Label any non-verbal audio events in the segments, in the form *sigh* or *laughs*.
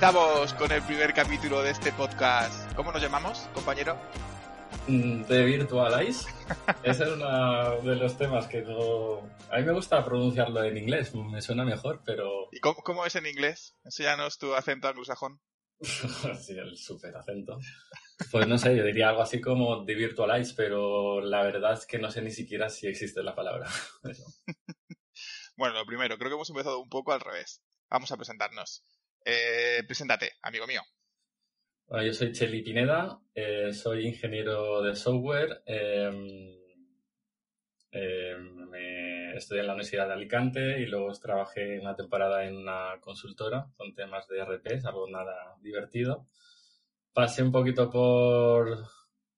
Comenzamos con el primer capítulo de este podcast. ¿Cómo nos llamamos, compañero? Mm, de Virtualize. *laughs* Ese es uno de los temas que no... A mí me gusta pronunciarlo en inglés, me suena mejor, pero... ¿Y cómo, es en inglés? Enséñanos tu acento anglosajón. *laughs* sí, el super acento. Pues no sé, yo diría algo así como de Virtualize, pero la verdad es que no sé ni siquiera si existe la palabra. *laughs* bueno, lo primero, creo que hemos empezado un poco al revés. Vamos a presentarnos. Eh, preséntate, amigo mío. yo soy Cheli Pineda, eh, soy ingeniero de software. Em, em, estudié en la Universidad de Alicante y luego trabajé una temporada en una consultora con temas de RP, algo nada divertido. Pasé un poquito por,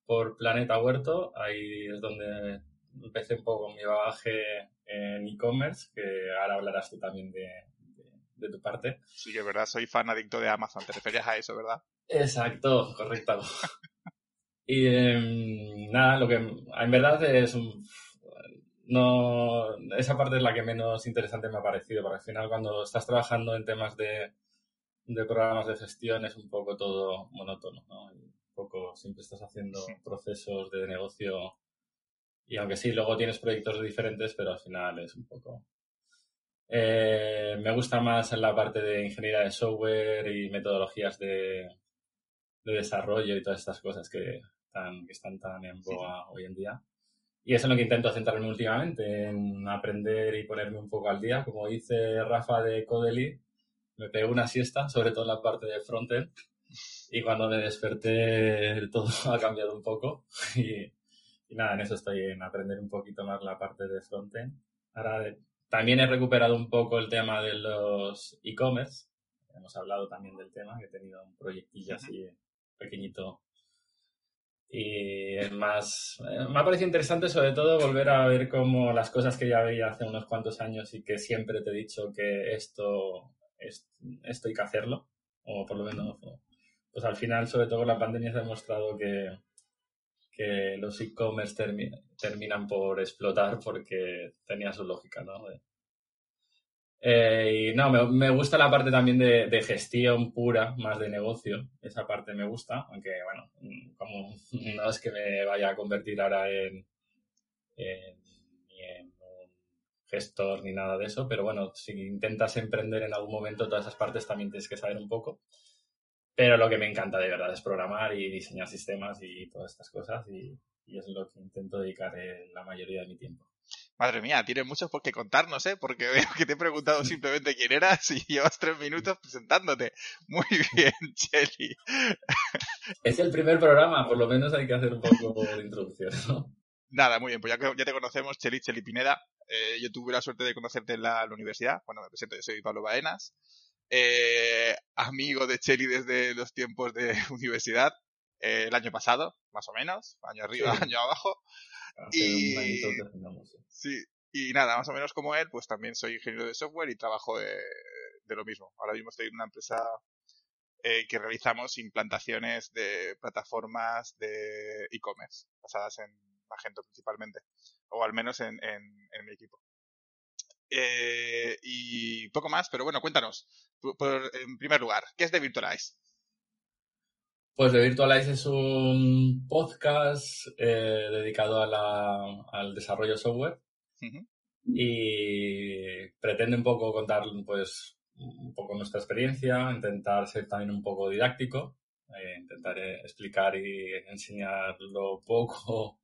por Planeta Huerto, ahí es donde empecé un poco mi bagaje en e-commerce, que ahora hablarás tú también de, de tu parte. Sí, que verdad, soy fan adicto de Amazon, te referías a eso, ¿verdad? Exacto, correcto. *laughs* y em, nada, lo que en verdad es un... No, esa parte es la que menos interesante me ha parecido, porque al final cuando estás trabajando en temas de, de programas de gestión es un poco todo monótono, ¿no? Un poco siempre estás haciendo procesos de negocio y aunque sí, luego tienes proyectos diferentes, pero al final es un poco eh, me gusta más en la parte de ingeniería de software y metodologías de, desarrollo y todas estas cosas que, están tan en boga hoy en día. Y eso es lo que intento centrarme últimamente, en aprender y ponerme un poco al día. Como dice Rafa de Codely, me pego una siesta, sobre todo en la parte de frontend. Y cuando me desperté, todo *laughs* ha cambiado un poco. Y, y nada, en eso estoy, en aprender un poquito más la parte de frontend. Ahora también he recuperado un poco el tema de los e-commerce. Hemos hablado también del tema, que he tenido un proyectillo así pequeñito. Y más, eh, me ha parecido interesante sobre todo volver a ver cómo las cosas que ya veía hace unos cuantos años y que siempre te he dicho que esto, esto hay que hacerlo, o por lo menos, pues al final, sobre todo la pandemia se ha demostrado que, que los e-commerce terminan por explotar porque tenía su lógica, ¿no? Eh, y no, me, gusta la parte también de, gestión pura, más de negocio. Esa parte me gusta, aunque bueno, como *laughs* no es que me vaya a convertir ahora en, ni en un gestor ni nada de eso, pero bueno, si intentas emprender en algún momento, todas esas partes también tienes que saber un poco. Pero lo que me encanta de verdad es programar y diseñar sistemas y todas estas cosas y, es lo que intento dedicar la mayoría de mi tiempo. Madre mía, tienes mucho por qué contarnos, ¿eh? Porque *laughs* veo que te he preguntado simplemente quién eras y *laughs* llevas tres minutos presentándote. Muy bien, *laughs* Cheli. Es el primer programa, por lo menos hay que hacer un poco de introducción, ¿no? Nada, muy bien, pues ya, ya te conocemos, Cheli, Cheli Pineda. Eh, yo tuve la suerte de conocerte en la, la universidad. Bueno, me presento, yo soy Pablo Baenas eh, amigo de Cheli desde los tiempos de *laughs* universidad, eh, el año pasado, más o menos, año arriba, *laughs* año abajo. y, sí, y nada, más o menos como él, pues también soy ingeniero de software y trabajo de, lo mismo. Ahora mismo estoy en una empresa eh, que realizamos implantaciones de plataformas de e-commerce, basadas en Magento principalmente, o al menos en mi equipo. Eh, y poco más, pero bueno, cuéntanos, en primer lugar, ¿qué es The Virtualize? Pues The Virtualize es un podcast eh, dedicado al desarrollo software. Y pretende un poco contar pues un poco nuestra experiencia, intentar ser también un poco didáctico, eh, intentar explicar y enseñar lo poco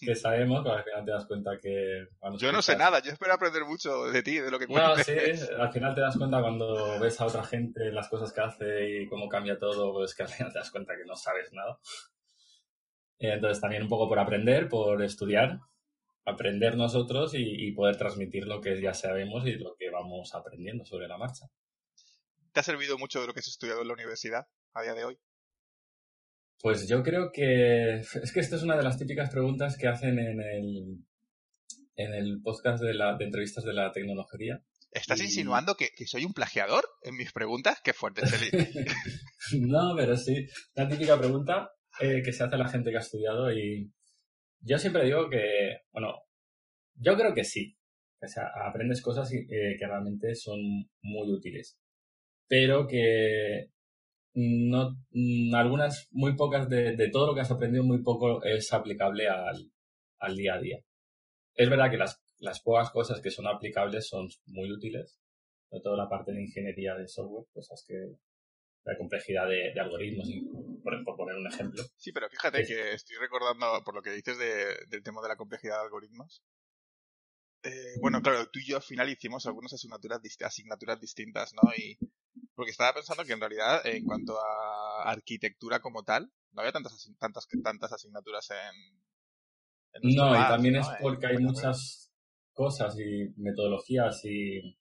que sabemos, pero al final te das cuenta que... Yo no sé nada, yo espero aprender mucho de ti, de lo que cuentas. No, sí, al final te das cuenta cuando ves a otra gente las cosas que hace y cómo cambia todo, pues que al final te das cuenta que no sabes nada. Entonces también un poco por aprender, por estudiar, aprender nosotros y, poder transmitir lo que ya sabemos y lo que vamos aprendiendo sobre la marcha. ¿Te ha servido mucho de lo que has estudiado en la universidad a día de hoy? Pues yo creo que *laughs* es que esta es una de las típicas preguntas que hacen en el, en el podcast de, la, de entrevistas de la tecnología. ¿Estás insinuando que, soy un plagiador en mis preguntas? Qué fuerte, *laughs* *laughs* no, pero sí. La típica pregunta eh, que se hace a la gente que ha estudiado y yo siempre digo que, bueno, yo creo que sí. O sea, aprendes cosas eh, que realmente son muy útiles. pero que no, mm, algunas, muy pocas de, de, todo lo que has aprendido, muy poco es aplicable al, al día a día. Es verdad que las, las pocas cosas que son aplicables son muy útiles, sobre todo la parte de ingeniería de software, cosas que la complejidad de, de algoritmos, por, por, poner un ejemplo. Sí, pero fíjate que estoy recordando, por lo que dices de, del tema de la complejidad de algoritmos, eh, bueno, claro, tú y yo al final hicimos algunas asignaturas, asignaturas distintas, ¿no? Y porque estaba pensando que en realidad, en cuanto a arquitectura como tal, no había tantas, tantas, tantas asignaturas en... en no, y también es porque hay muchas cosas y metodologías y,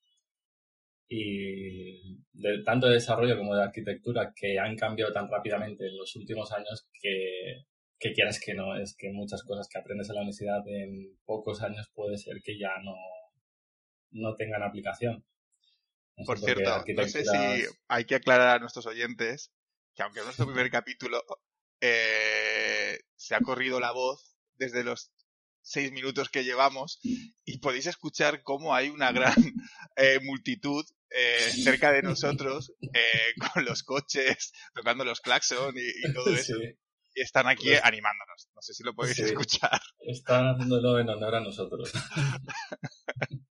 y de, tanto de desarrollo como de arquitectura que han cambiado tan rápidamente en los últimos años que que quieras que no, es que muchas cosas que aprendes en la universidad en pocos años puede ser que ya no, no tengan aplicación. Por cierto, no sé si hay que aclarar a nuestros oyentes que aunque es nuestro primer capítulo, eh, se ha corrido la voz desde los seis minutos que llevamos y podéis escuchar cómo hay una gran *laughs* eh, multitud eh, cerca de nosotros con los coches, tocando los claxon y, todo eso y están aquí pues animándonos. No sé si lo podéis escuchar. Están haciéndolo en honor a nosotros. *laughs*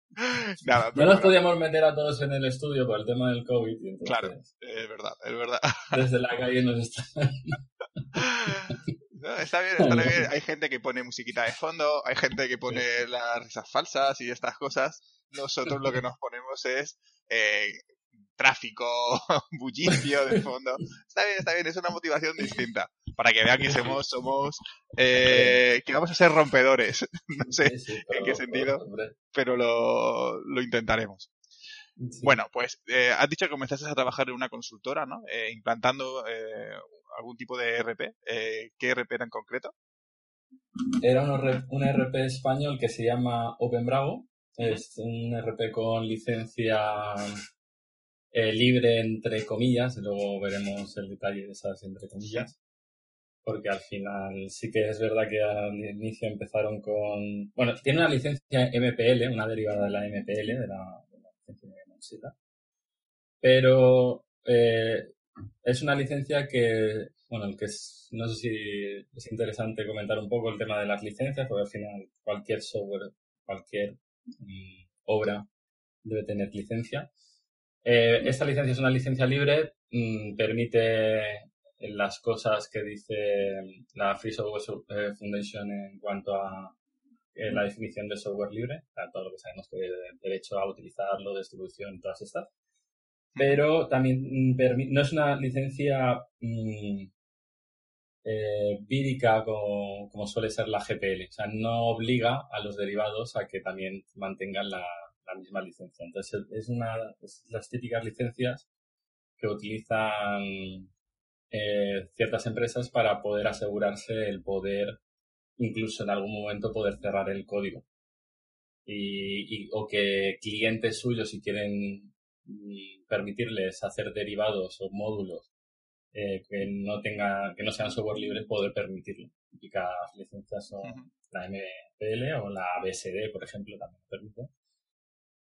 no nos podíamos meter a todos en el estudio por el tema del COVID. Claro, es verdad, es verdad. *laughs* Desde la calle nos están... *laughs* está bien, está bien. Hay gente que pone musiquita de fondo, hay gente que pone las risas falsas y estas cosas. Nosotros lo que nos ponemos es eh, tráfico, *laughs* bullicio de fondo. Está bien, está bien, es una motivación distinta. Para que vean que somos, somos eh, que vamos a ser rompedores. *laughs* No sé en qué sentido, pero lo, lo intentaremos. Bueno, pues eh, has dicho que comenzaste a trabajar en una consultora, ¿no? Eh, implantando algún tipo de RP. Eh, ¿Qué RP era en concreto? Era un, un RP español que se llama Open Bravo. Es un RP con licencia eh, libre entre comillas, luego veremos el detalle de esas entre comillas, porque al final sí que es verdad que al inicio empezaron con, bueno, tiene una licencia MPL, una derivada de la MPL, de la, de la licencia pero eh, es una licencia que, bueno, que es, no sé si es interesante comentar un poco el tema de las licencias, porque al final cualquier software, cualquier mm, obra debe tener licencia. Eh, esta licencia es una licencia libre, mm, permite las cosas que dice la Free Software eh, Foundation en cuanto a eh, la definición de software libre, todo lo que sabemos que derecho a utilizarlo, distribución, todas estas. Pero también mm, no es una licencia mm, eh, vírica como, como, suele ser la GPL. O sea, no obliga a los derivados a que también mantengan la, misma licencia. Entonces, es una las típicas licencias que utilizan eh, ciertas empresas para poder asegurarse el poder, incluso en algún momento, poder cerrar el código. Y, o que clientes suyos, si quieren mm, permitirles hacer derivados o módulos eh, que no tenga, que no sean software libre, poder permitirlo. Típicas licencias son la MPL o la BSD, por ejemplo, también permite.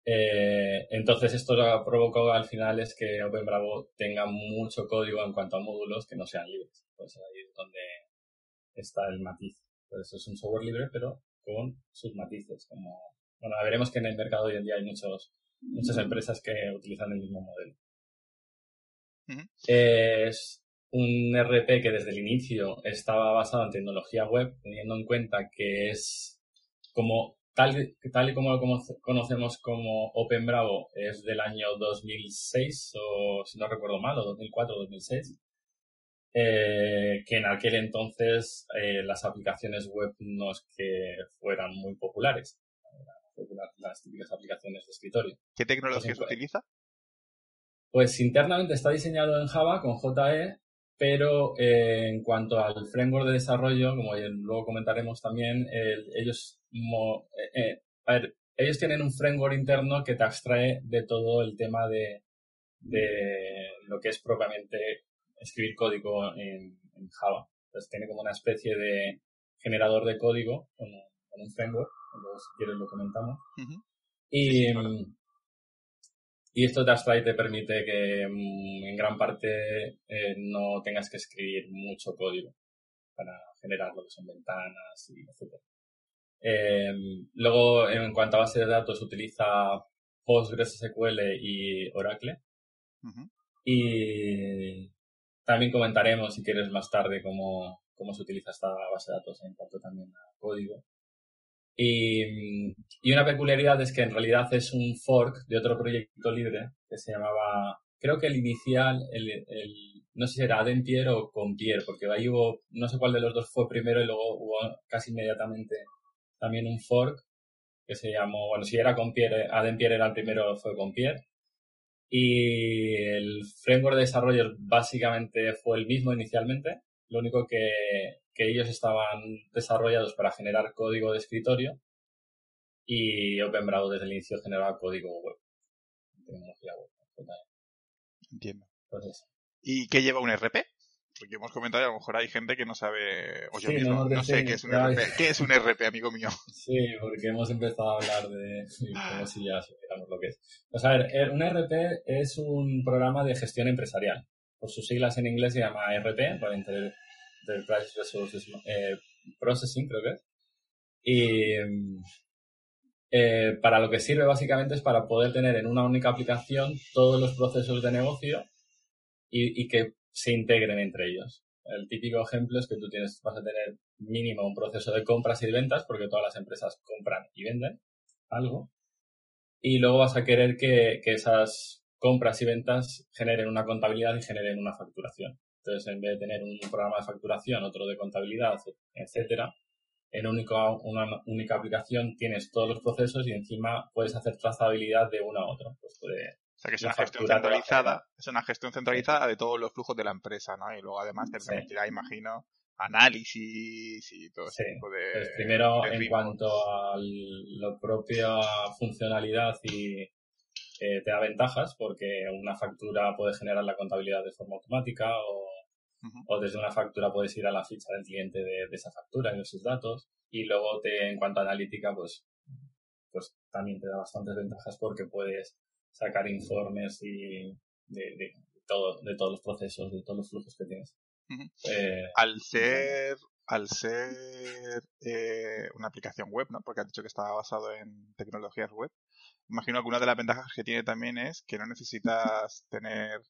Eh, entonces esto lo ha provocado al final es que OpenBravo tenga mucho código en cuanto a módulos que no sean libres. Pues ahí es donde está el matiz. Por eso es un software libre, pero con sus matices. Como, bueno, veremos que en el mercado hoy en día hay muchos, muchas empresas que utilizan el mismo modelo. Es un RP que desde el inicio estaba basado en tecnología web, teniendo en cuenta que es como tal, tal y como lo conocemos como Open Bravo es del año 2006 o si no recuerdo mal, o 2004 o 2006, eh, que en aquel entonces eh, las aplicaciones web no es que fueran muy populares, las típicas aplicaciones de escritorio. ¿Qué tecnología se utiliza? Pues internamente está diseñado en Java con JE pero eh, en cuanto al framework de desarrollo, como luego comentaremos también, ellos, eh, eh, a ver, ellos tienen un framework interno que te abstrae de todo el tema de, de lo que es propiamente escribir código en, Java. Entonces tiene como una especie de generador de código con, un framework, luego si quieres lo comentamos. Y, y esto Dust te permite que mm, en gran parte eh, no tengas que escribir mucho código para generar lo que son ventanas y etc. Em, luego, en cuanto a base de datos, utiliza PostgreSQL y Oracle. Y también comentaremos, si quieres, más tarde cómo, cómo se utiliza esta base de datos en cuanto también a código. Y, y, una peculiaridad es que en realidad es un fork de otro proyecto libre que se llamaba, creo que el inicial, el, el no sé si era Adempier o Compier, porque ahí hubo, no sé cuál de los dos fue primero y luego hubo casi inmediatamente también un fork que se llamó, bueno, si era Compier, Adempier era el primero, fue Compier. Y el framework de desarrollo básicamente fue el mismo inicialmente, lo único que, que ellos estaban desarrollados para generar código de escritorio y OpenBravo desde el inicio generaba código web. Tecnología web. Entiendo. ¿Y qué lleva un RP? Porque hemos comentado y a lo mejor hay gente que no sabe, o yo mismo, no, sé qué es un RP. ¿Qué es un RP, amigo mío? Sí, porque hemos empezado a hablar de como si ya supiéramos lo que es. Pues a ver, eh, un RP es un programa de gestión empresarial. Por sus siglas en inglés se llama RP, para Enterprise Resources eh, Processing, creo que es. Y eh, para lo que sirve básicamente es para poder tener en una única aplicación todos los procesos de negocio y, que se integren entre ellos. El típico ejemplo es que tú tienes, vas a tener mínimo un proceso de compras y de ventas, porque todas las empresas compran y venden algo. Y luego vas a querer que, que esas compras y ventas generen una contabilidad y generen una facturación. Entonces, en vez de tener un programa de facturación, otro de contabilidad, etcétera, en único, una única aplicación tienes todos los procesos y encima puedes hacer trazabilidad de uno a otro. Pues puede, o sea que es una gestión centralizada, es una gestión centralizada de todos los flujos de la empresa, ¿no? Y luego además te permitirá, imagino, análisis y todo ese tipo de. Pues primero, en cuanto a la propia funcionalidad y eh, te da ventajas, porque una factura puede generar la contabilidad de forma automática o, o desde una factura puedes ir a la ficha del cliente de, de, esa factura y de sus datos. Y luego te, en cuanto a analítica, pues, pues también te da bastantes ventajas porque puedes sacar informes y de, todo, de todos los procesos, de todos los flujos que tienes. Eh, al ser, al ser eh, una aplicación web, ¿no? Porque has dicho que estaba basado en tecnologías web. Imagino que una de las ventajas que tiene también es que no necesitas tener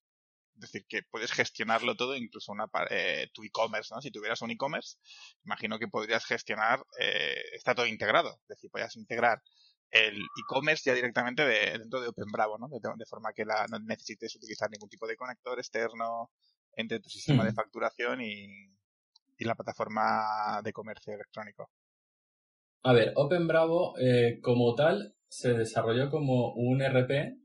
decir, que puedes gestionarlo todo, incluso una, eh, tu e-commerce, ¿no? Si tuvieras un e-commerce, imagino que podrías gestionar, eh, está todo integrado. Es decir, podrías integrar el e-commerce ya directamente de, dentro de OpenBravo, ¿no? De, forma que la, no necesites utilizar ningún tipo de conector externo entre tu sistema de facturación y, la plataforma de comercio electrónico. A ver, OpenBravo eh, como tal se desarrolló como un RP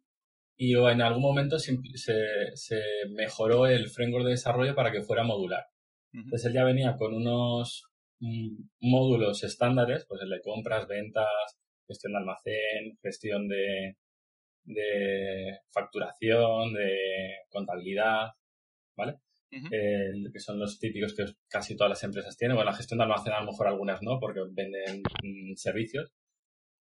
y en algún momento se, se, mejoró el framework de desarrollo para que fuera modular. Entonces él ya venía con unos mm, módulos estándares, pues el de compras, ventas, gestión de almacén, gestión de, de facturación, de contabilidad, ¿vale? que son los típicos que casi todas las empresas tienen. Bueno, la gestión de almacén a lo mejor algunas no, porque venden mm, servicios.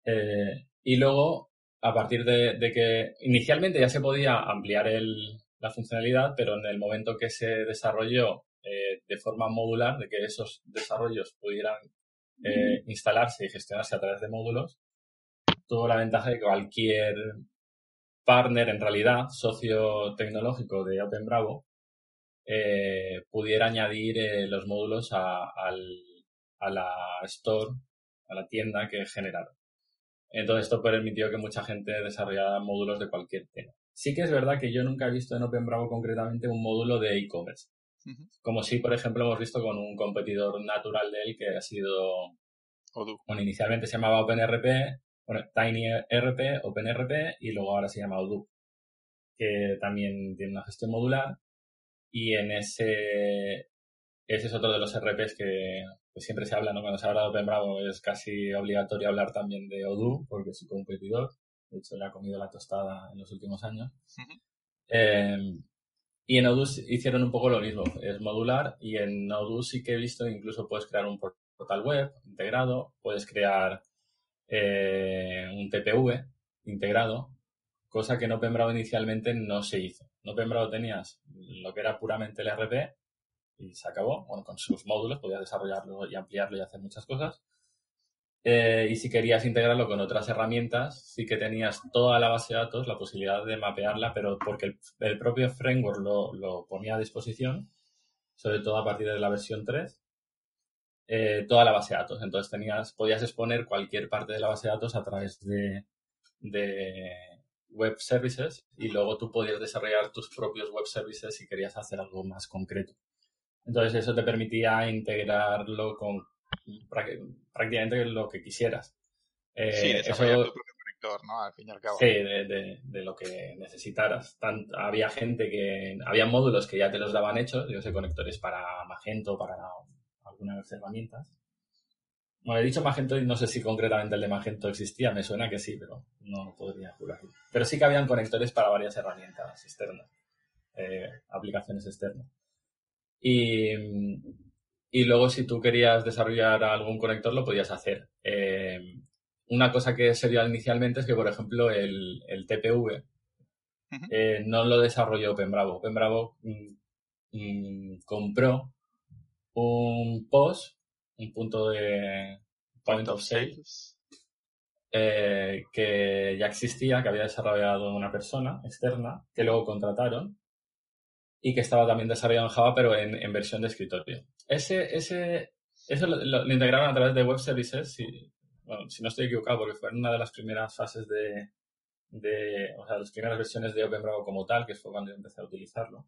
Eh, y luego, a partir de, que inicialmente ya se podía ampliar el, la funcionalidad, pero en el momento que se desarrolló eh, de forma modular, de que esos desarrollos pudieran eh, instalarse y gestionarse a través de módulos, tuvo la ventaja de que cualquier partner, en realidad, socio tecnológico de OpenBravo, eh, pudiera añadir los módulos a, a la store, a la tienda que generaron. Entonces esto permitió que mucha gente desarrollara módulos de cualquier tema. Sí que es verdad que yo nunca he visto en OpenBravo concretamente un módulo de e-commerce. Como si, por ejemplo, hemos visto con un competidor natural de él que ha sido... Odoo. Bueno, inicialmente se llamaba OpenRP, bueno, TinyRP, OpenRP y luego ahora se llama Odoo, que también tiene una gestión modular y en ese... Ese es otro de los RPs que siempre se habla, ¿no? Cuando se habla de OpenBravo es casi obligatorio hablar también de Odoo porque es su competidor. De hecho, le ha comido la tostada en los últimos años. Y en Odoo hicieron un poco lo mismo, es modular y en Odoo sí que he visto incluso puedes crear un portal web integrado, puedes crear eh, un TPV integrado cosa que en OpenBravo inicialmente no se hizo. En OpenBravo tenías lo que era puramente el RP y se acabó. Bueno, con sus módulos podías desarrollarlo y ampliarlo y hacer muchas cosas. Eh, y si querías integrarlo con otras herramientas, sí que tenías toda la base de datos, la posibilidad de mapearla, pero porque el, propio framework lo, lo, ponía a disposición, sobre todo a partir de la versión 3, eh, toda la base de datos. Entonces tenías, podías exponer cualquier parte de la base de datos a través de, de web services y luego tú podías desarrollar tus propios web services si querías hacer algo más concreto. Entonces eso te permitía integrarlo con prácticamente lo que quisieras. Eh, sí, desarrollar tu propio conector, ¿no? Al fin y al cabo. Sí, de, de, lo que necesitaras. había gente que... Había módulos que ya te los daban hechos, yo sé, conectores para Magento, para algunas herramientas. Bueno, he dicho Magento y no sé si concretamente el de Magento existía, me suena que sí, pero no podría jurarlo. Pero sí que habían conectores para varias herramientas externas, eh, aplicaciones externas. Y, y luego si tú querías desarrollar algún conector lo podías hacer. Eh, una cosa que sería inicialmente es que, por ejemplo, el, el TPV eh, no lo desarrolló OpenBravo. OpenBravo mm, mm, compró un POS, un punto de point of sales, eh, que ya existía, que había desarrollado una persona externa, que luego contrataron y que estaba también desarrollado en Java, pero en, versión de escritorio. Ese, ese, eso lo, integraron a través de web services, si, bueno, si no estoy equivocado, porque fue una de las primeras fases de, de, o sea, las primeras versiones de OpenBravo como tal, que fue cuando yo empecé a utilizarlo.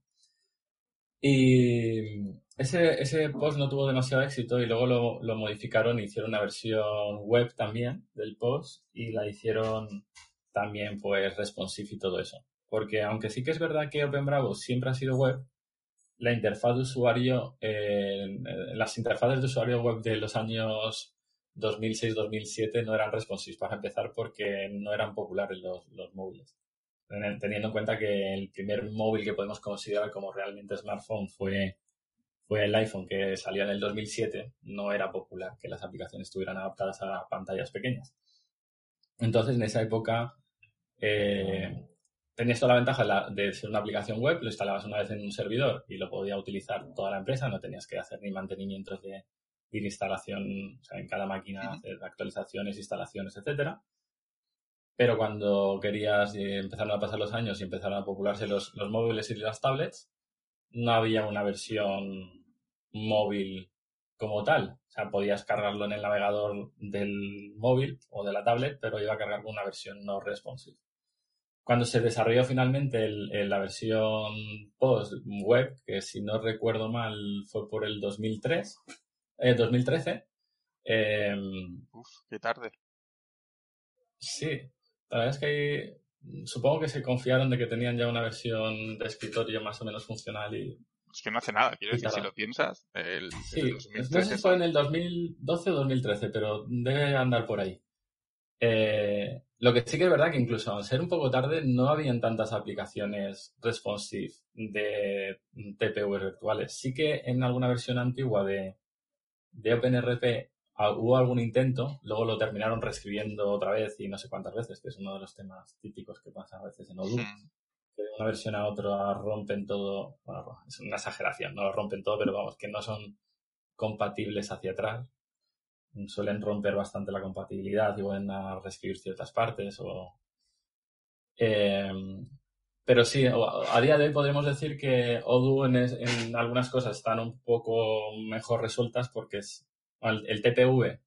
Y ese, ese post no tuvo demasiado éxito y luego lo, lo modificaron e hicieron una versión web también del post y la hicieron también pues responsive y todo eso. Porque aunque sí que es verdad que OpenBravo siempre ha sido web, la interfaz de usuario, eh, las interfaces de usuario web de los años 2006-2007 no eran responsive para empezar porque no eran populares los, los móviles. Teniendo en cuenta que el primer móvil que podemos considerar como realmente smartphone fue, fue el iPhone que salió en el 2007, no era popular que las aplicaciones estuvieran adaptadas a pantallas pequeñas. Entonces, en esa época, eh, tenías toda la ventaja de ser una aplicación web, lo instalabas una vez en un servidor y lo podía utilizar toda la empresa, no tenías que hacer ni mantenimientos de, instalación, o sea, en cada máquina hacer actualizaciones, instalaciones, etcétera. Pero cuando querías, y empezaron a pasar los años y empezaron a popularse los, los móviles y las tablets, no había una versión móvil como tal. O sea, podías cargarlo en el navegador del móvil o de la tablet, pero iba a cargar con una versión no responsive. Cuando se desarrolló finalmente la versión post web, que si no recuerdo mal fue por el 2003, 2013. Eh, Uf, qué tarde. Sí, la verdad es que supongo que se confiaron de que tenían ya una versión de escritorio más o menos funcional y... Es que no hace nada, quiero decir, si lo piensas, el, sí, no sé si fue en el 2012 o 2013, pero debe andar por ahí. Eh, lo que sí que es verdad que incluso al ser un poco tarde no habían tantas aplicaciones responsive de TPV virtuales. Sí que en alguna versión antigua de, de OpenRP hubo algún intento, luego lo terminaron reescribiendo otra vez y no sé cuántas veces, que es uno de los temas típicos que pasa a veces en Odoo. Que de una versión a otra rompen todo, bueno, es una exageración, no lo rompen todo, pero vamos, que no son compatibles hacia atrás suelen romper bastante la compatibilidad y vuelven a reescribir ciertas partes o... Eh, pero sí, a día de hoy podríamos decir que Odoo en, algunas cosas están un poco mejor resueltas porque es el, TPV,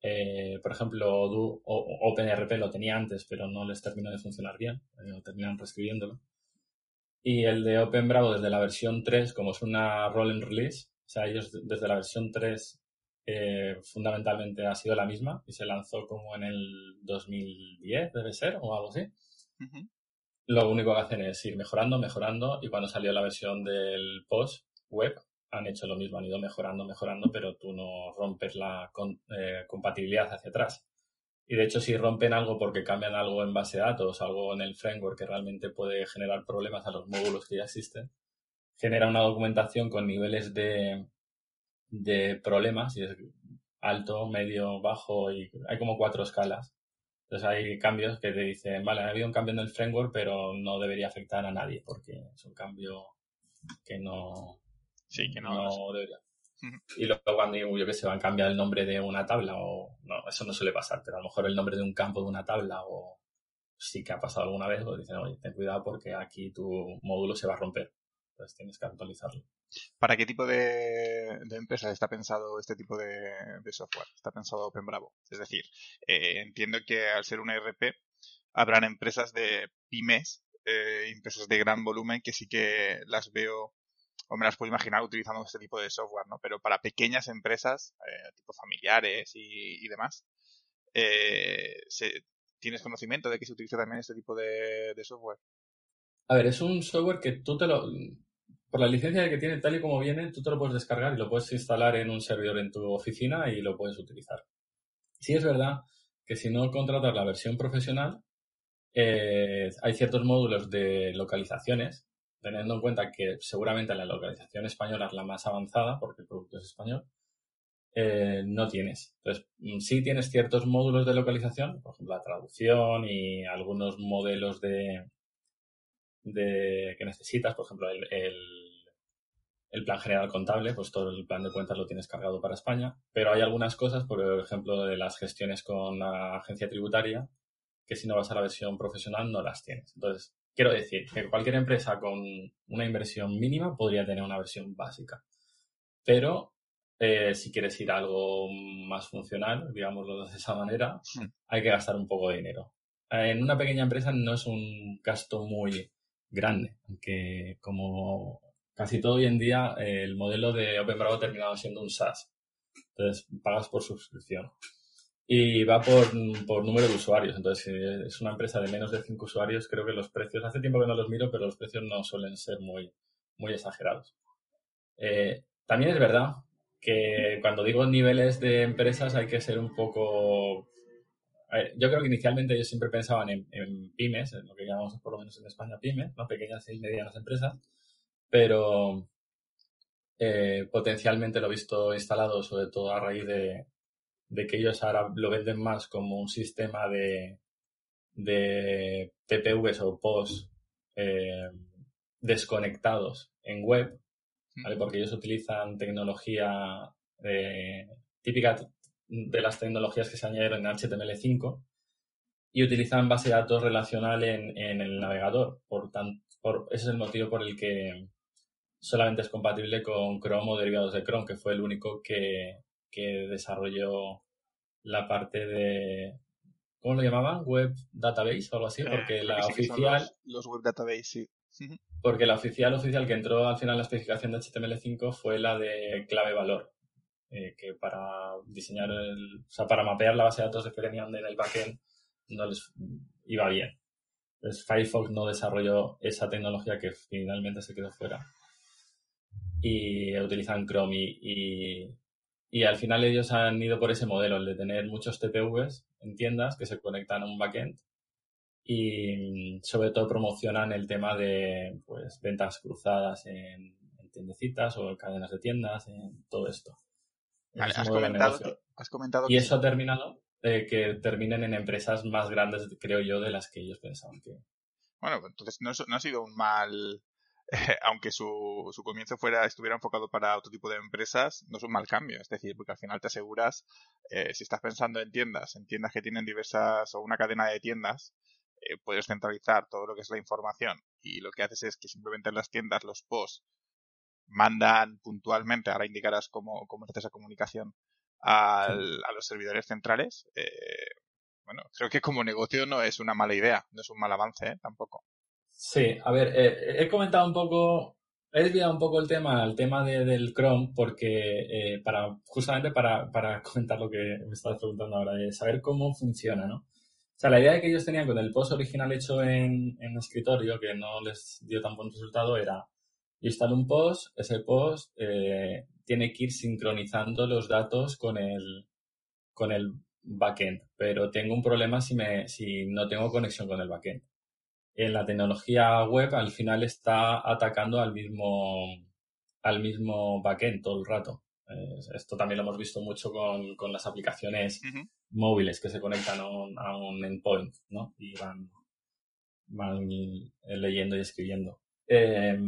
eh, por ejemplo, Odoo o OpenRP lo tenía antes, pero no les terminó de funcionar bien, eh, terminan reescribiéndolo. Y el de OpenBravo desde la versión 3, como es una roll and release, o sea, ellos desde la versión 3 eh, fundamentalmente ha sido la misma y se lanzó como en el 2010, debe ser, o algo así. Lo único que hacen es ir mejorando, mejorando y cuando salió la versión del post web han hecho lo mismo, han ido mejorando, mejorando, pero tú no rompes la eh, compatibilidad hacia atrás. Y de hecho, si rompen algo porque cambian algo en base de datos, algo en el framework que realmente puede generar problemas a los módulos que ya existen, genera una documentación con niveles de, de problemas, y es alto, medio, bajo, y hay como cuatro escalas. Entonces hay cambios que te dicen, vale, ha habido un cambio en el framework, pero no debería afectar a nadie porque es un cambio que no, sí, que no, debería. Y luego cuando yo que se van a cambiar el nombre de una tabla o no, eso no suele pasar, pero a lo mejor el nombre de un campo de una tabla o sí que ha pasado alguna vez, pues dicen, oye, ten cuidado porque aquí tu módulo se va a romper. Entonces tienes que actualizarlo. ¿Para qué tipo de, empresas está pensado este tipo de, software? Está pensado OpenBravo. Es decir, eh, entiendo que al ser una ERP habrán empresas de pymes, eh, empresas de gran volumen que sí que las veo o me las puedo imaginar utilizando este tipo de software, ¿no? Pero para pequeñas empresas, eh, tipo familiares y, demás, ¿tienes conocimiento de que se utiliza también este tipo de software? A ver, es un software que tú te lo, por la licencia que tiene tal y como viene, tú te lo puedes descargar y lo puedes instalar en un servidor en tu oficina y lo puedes utilizar. Sí es verdad que si no contratas la versión profesional, eh, hay ciertos módulos de localizaciones, teniendo en cuenta que seguramente la localización española es la más avanzada, porque el producto es español, eh, no tienes. Entonces, mm, sí tienes ciertos módulos de localización, por ejemplo, la traducción y algunos modelos de, de que necesitas, por ejemplo, el, el, plan general contable, pues todo el plan de cuentas lo tienes cargado para España, pero hay algunas cosas, por ejemplo, de las gestiones con la agencia tributaria, que si no vas a la versión profesional no las tienes. Entonces, quiero decir que cualquier empresa con una inversión mínima podría tener una versión básica, pero eh, si quieres ir a algo más funcional, digámoslo de esa manera, hmm. hay que gastar un poco de dinero. En una pequeña empresa no es un gasto muy grande, aunque como casi todo hoy en día el modelo de OpenBravo ha terminado siendo un SaaS. Entonces pagas por suscripción. Y va por, por número de usuarios. Entonces, si es una empresa de menos de 5 usuarios, creo que los precios, hace tiempo que no los miro, pero los precios no suelen ser muy, muy exagerados. Eh, también es verdad que cuando digo niveles de empresas hay que ser un poco yo creo que inicialmente ellos siempre pensaban en, pymes, en lo que llamamos por lo menos en España pymes, ¿no? pequeñas y medianas empresas, pero eh, potencialmente lo he visto instalado sobre todo a raíz de, que ellos ahora lo venden más como un sistema de, de TPVs o POS eh, desconectados en web, ¿vale? porque ellos utilizan tecnología eh, típica de las tecnologías que se añadieron en HTML5 y utilizan base de datos relacional en, el navegador. Por tanto, por, ese es el motivo por el que solamente es compatible con Chrome o derivados de Chrome, que fue el único que, desarrolló la parte de, ¿cómo lo llamaban? Web Database o algo así, eh, porque la oficial... Los, Web Database, sí. Porque la oficial oficial que entró al final en la especificación de HTML5 fue la de clave valor, eh, que para diseñar, el, o sea, para mapear la base de datos de que tenían en el backend no les iba bien. Entonces Firefox no desarrolló esa tecnología que finalmente se quedó fuera. Y utilizan Chrome y, y, al final ellos han ido por ese modelo, el de tener muchos TPVs en tiendas que se conectan a un backend y sobre todo promocionan el tema de pues ventas cruzadas en, en tiendecitas o en cadenas de tiendas, en todo esto has, comentado y eso ha terminado que terminen en empresas más grandes, creo yo, de las que ellos pensaban que. Bueno, pues entonces no, ha sido un mal. *laughs* aunque su, su comienzo fuera estuviera enfocado para otro tipo de empresas, no es un mal cambio. Es decir, porque al final te aseguras, eh, si estás pensando en tiendas, en tiendas que tienen diversas o una cadena de tiendas, eh, puedes centralizar todo lo que es la información y lo que haces es que simplemente en las tiendas los posts mandan puntualmente, ahora indicarás cómo, cómo hace esa comunicación a los servidores centrales, eh, bueno, creo que como negocio no es una mala idea, no es un mal avance ¿eh? tampoco. Sí, a ver, eh, he comentado un poco, he desviado un poco el tema, el tema de, del Chrome, porque para justamente para, para *laughs* comentar lo que me estabas preguntando ahora, de saber cómo funciona, ¿no? O sea, la idea que ellos tenían con el post original hecho en, en escritorio, que no les dio tan buen resultado, era yo instalo un post, ese post eh, tiene que ir sincronizando los datos con el, con el backend, pero tengo un problema si, me, si no tengo conexión con el backend. En la tecnología web al final está atacando al mismo, al mismo backend todo el rato. esto también lo hemos visto mucho con, con las aplicaciones móviles que se conectan a un, a un endpoint, ¿no? Y van, van leyendo y escribiendo. Eh,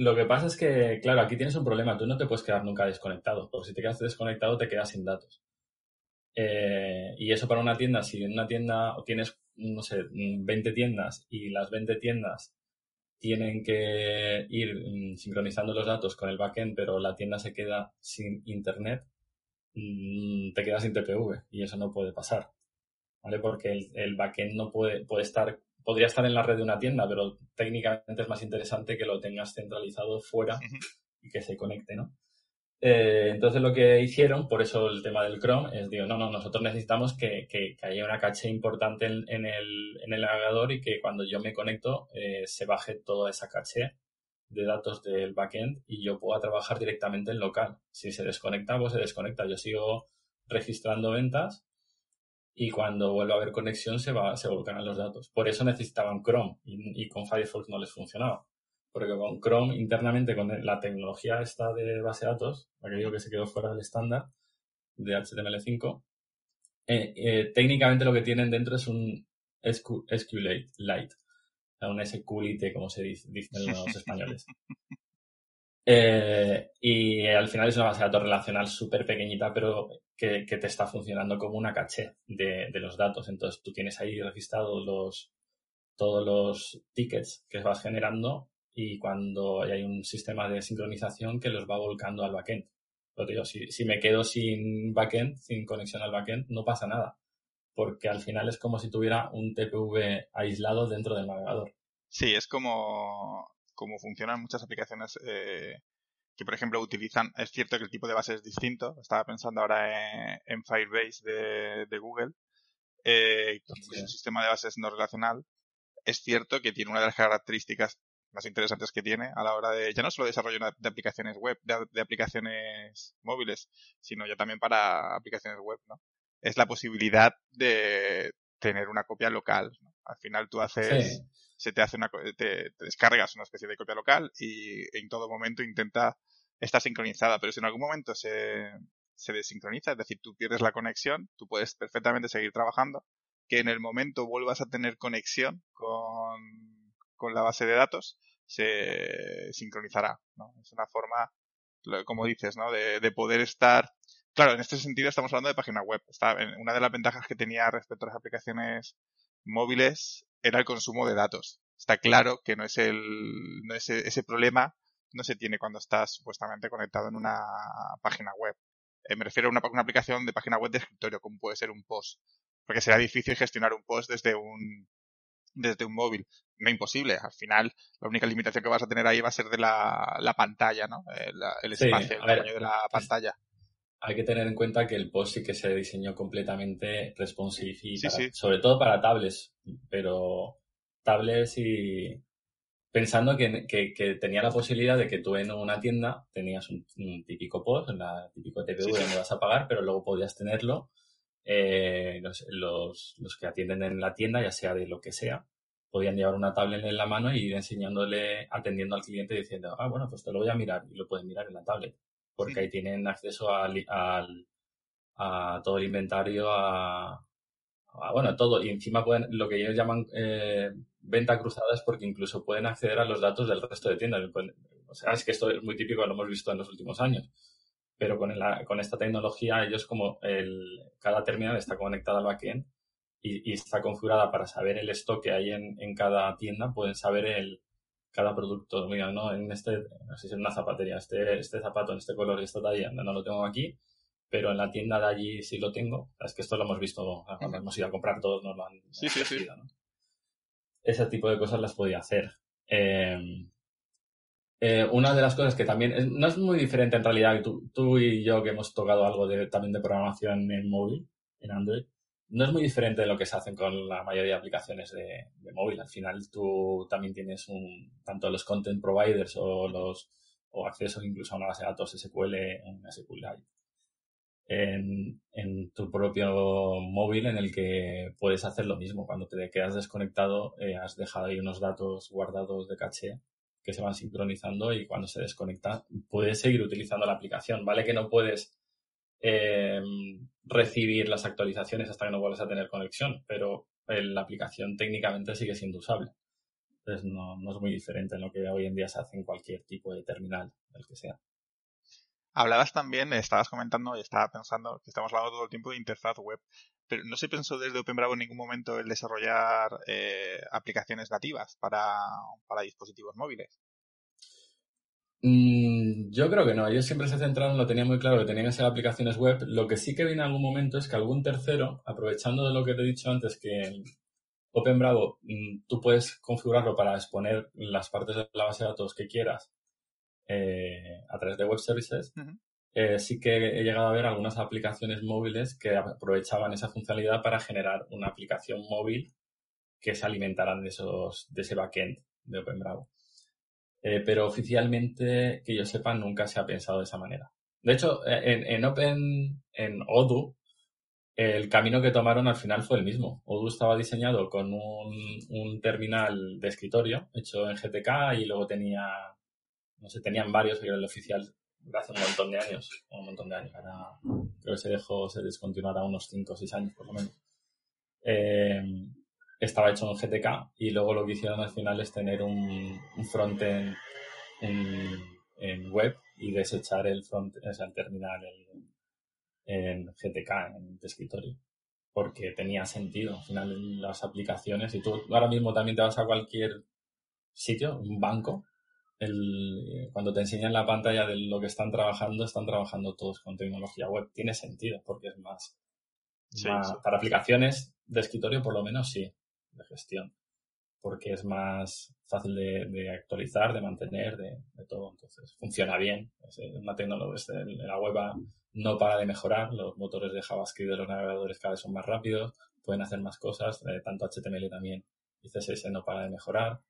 lo que pasa es que, claro, aquí tienes un problema. Tú no te puedes quedar nunca desconectado, porque si te quedas desconectado te quedas sin datos. Eh, y eso para una tienda, si en una tienda tienes, no sé, 20 tiendas y las 20 tiendas tienen que ir mm, sincronizando los datos con el backend, pero la tienda se queda sin internet, mm, te quedas sin TPV y eso no puede pasar. ¿Vale? Porque el, el backend no puede, puede estar podría estar en la red de una tienda, pero técnicamente es más interesante que lo tengas centralizado fuera y que se conecte, ¿no? Eh, entonces lo que hicieron, por eso el tema del Chrome, es digo, no, no, nosotros necesitamos que, que, haya una caché importante en, el, en, el, navegador y que cuando yo me conecto eh, se baje toda esa caché de datos del backend y yo pueda trabajar directamente en local. Si se desconecta, pues se desconecta. Yo sigo registrando ventas y cuando vuelva a haber conexión se, va, se volcarán los datos. Por eso necesitaban Chrome y, con Firefox no les funcionaba. Porque con Chrome internamente, con la tecnología esta de base de datos, la que digo que se quedó fuera del estándar de HTML5, eh, eh, técnicamente lo que tienen dentro es un SQLite, Lite, un SQLite, como se dice, dicen los españoles. *laughs* Eh, y al final es una base de datos relacional súper pequeñita, pero que, te está funcionando como una caché de, los datos. Entonces tú tienes ahí registrados los, todos los tickets que vas generando y cuando hay un sistema de sincronización que los va volcando al backend. Pero digo, si, si me quedo sin backend, sin conexión al backend, no pasa nada. Porque al final es como si tuviera un TPV aislado dentro del navegador. Sí, es como como funcionan muchas aplicaciones eh, que, por ejemplo, utilizan, es cierto que el tipo de base es distinto, estaba pensando ahora en, Firebase de, Google, eh, es un sistema de bases no relacional, es cierto que tiene una de las características más interesantes que tiene a la hora de, ya no solo desarrollo de aplicaciones web, de, aplicaciones móviles, sino ya también para aplicaciones web, ¿no? Es la posibilidad de tener una copia local. Al final tú haces, se te hace una, te, descargas una especie de copia local y en todo momento intenta estar sincronizada, pero si en algún momento se, se desincroniza, es decir, tú pierdes la conexión, tú puedes perfectamente seguir trabajando, que en el momento vuelvas a tener conexión con, con la base de datos, se sincronizará, ¿no? Es una forma, como dices, ¿no? De, de poder estar Claro, en este sentido estamos hablando de página web. Está, una de las ventajas que tenía respecto a las aplicaciones móviles era el consumo de datos. Está claro que no es el, no es ese problema no se tiene cuando estás supuestamente conectado en una página web. Eh, me refiero a una, una, aplicación de página web de escritorio, como puede ser un post. Porque será difícil gestionar un post desde un, desde un móvil. No imposible. Al final, la única limitación que vas a tener ahí va a ser de la, la pantalla, ¿no? El, espacio, el tamaño de la pantalla hay que tener en cuenta que el post sí que se diseñó completamente responsive y sobre todo para tablets, pero tablets y pensando que, que, tenía la posibilidad de que tú en una tienda tenías un, típico post, un típico TPV donde vas a pagar, pero luego podías tenerlo eh, los, los, los, que atienden en la tienda, ya sea de lo que sea, podían llevar una tablet en la mano y ir enseñándole, atendiendo al cliente diciendo, ah, bueno, pues te lo voy a mirar y lo pueden mirar en la tablet porque ahí tienen acceso al, a todo el inventario, a, bueno, todo. Y encima pueden, lo que ellos llaman eh, venta cruzada es porque incluso pueden acceder a los datos del resto de tiendas. O sea, es que esto es muy típico, lo hemos visto en los últimos años. Pero con, con esta tecnología, ellos como el, cada terminal está conectada al backend y, y, está configurada para saber el stock que hay en, en cada tienda, pueden saber el, cada producto, mira, no, en este, no sé si es una zapatería, este, este zapato en este color y esta talla no lo tengo aquí, pero en la tienda de allí sí lo tengo. Es que esto lo hemos visto cuando hemos ido a comprar todos, nos lo han sí, sí, sí. Ese tipo de cosas las podía hacer. Em, eh, una de las cosas que también no es muy diferente en realidad, tú, tú y yo que hemos tocado algo de, también de programación en móvil, en Android, no es muy diferente de lo que se hacen con la mayoría de aplicaciones de, móvil. Al final tú también tienes un, tanto los content providers o los o accesos incluso a una base de datos SQL en SQLite en, en tu propio móvil en el que puedes hacer lo mismo. Cuando te quedas desconectado, eh, has dejado ahí unos datos guardados de caché que se van sincronizando y cuando se desconecta puedes seguir utilizando la aplicación. Vale que no puedes eh, recibir las actualizaciones hasta que no vuelvas a tener conexión, pero la aplicación técnicamente sigue siendo usable. Entonces no, no, es muy diferente en lo que hoy en día se hace en cualquier tipo de terminal, el que sea. Hablabas también, estabas comentando y estaba pensando que estamos hablando todo el tiempo de interfaz web, pero no se pensó desde OpenBravo en ningún momento el desarrollar eh, aplicaciones nativas para, para dispositivos móviles. Mm, yo creo que no. Ellos siempre se centraron, lo tenía muy claro, que tenían que ser aplicaciones web. Lo que sí que vi en algún momento es que algún tercero, aprovechando de lo que te he dicho antes, que OpenBravo mm, tú puedes configurarlo para exponer las partes de la base de datos que quieras eh, a través de web services, eh, sí que he llegado a ver algunas aplicaciones móviles que aprovechaban esa funcionalidad para generar una aplicación móvil que se alimentaran de, esos, de ese backend de OpenBravo. Eh, pero oficialmente, que yo sepa, nunca se ha pensado de esa manera. De hecho, en, en Open, en Odoo, el camino que tomaron al final fue el mismo. Odoo estaba diseñado con un, un, terminal de escritorio hecho en GTK y luego tenía, no sé, tenían varios, el oficial hace un montón de años, un montón de años, creo que se dejó, se descontinuará unos 5 o 6 años por lo menos. Eh, estaba hecho en GTK y luego lo que hicieron al final es tener un, un frontend en, en, web y desechar el front, o sea, el terminal en, GTK, en el escritorio. Porque tenía sentido. Al final las aplicaciones, y tú ahora mismo también te vas a cualquier sitio, un banco, el, cuando te enseñan la pantalla de lo que están trabajando, están trabajando todos con tecnología web. Tiene sentido porque es más, para aplicaciones de escritorio por lo menos sí de gestión, porque es más fácil de, actualizar, de mantener, de, todo. Entonces, funciona bien. Es una tecnología, la web no para de mejorar, los motores de JavaScript de los navegadores cada vez son más rápidos, pueden hacer más cosas, eh, tanto HTML también y CSS no para de mejorar.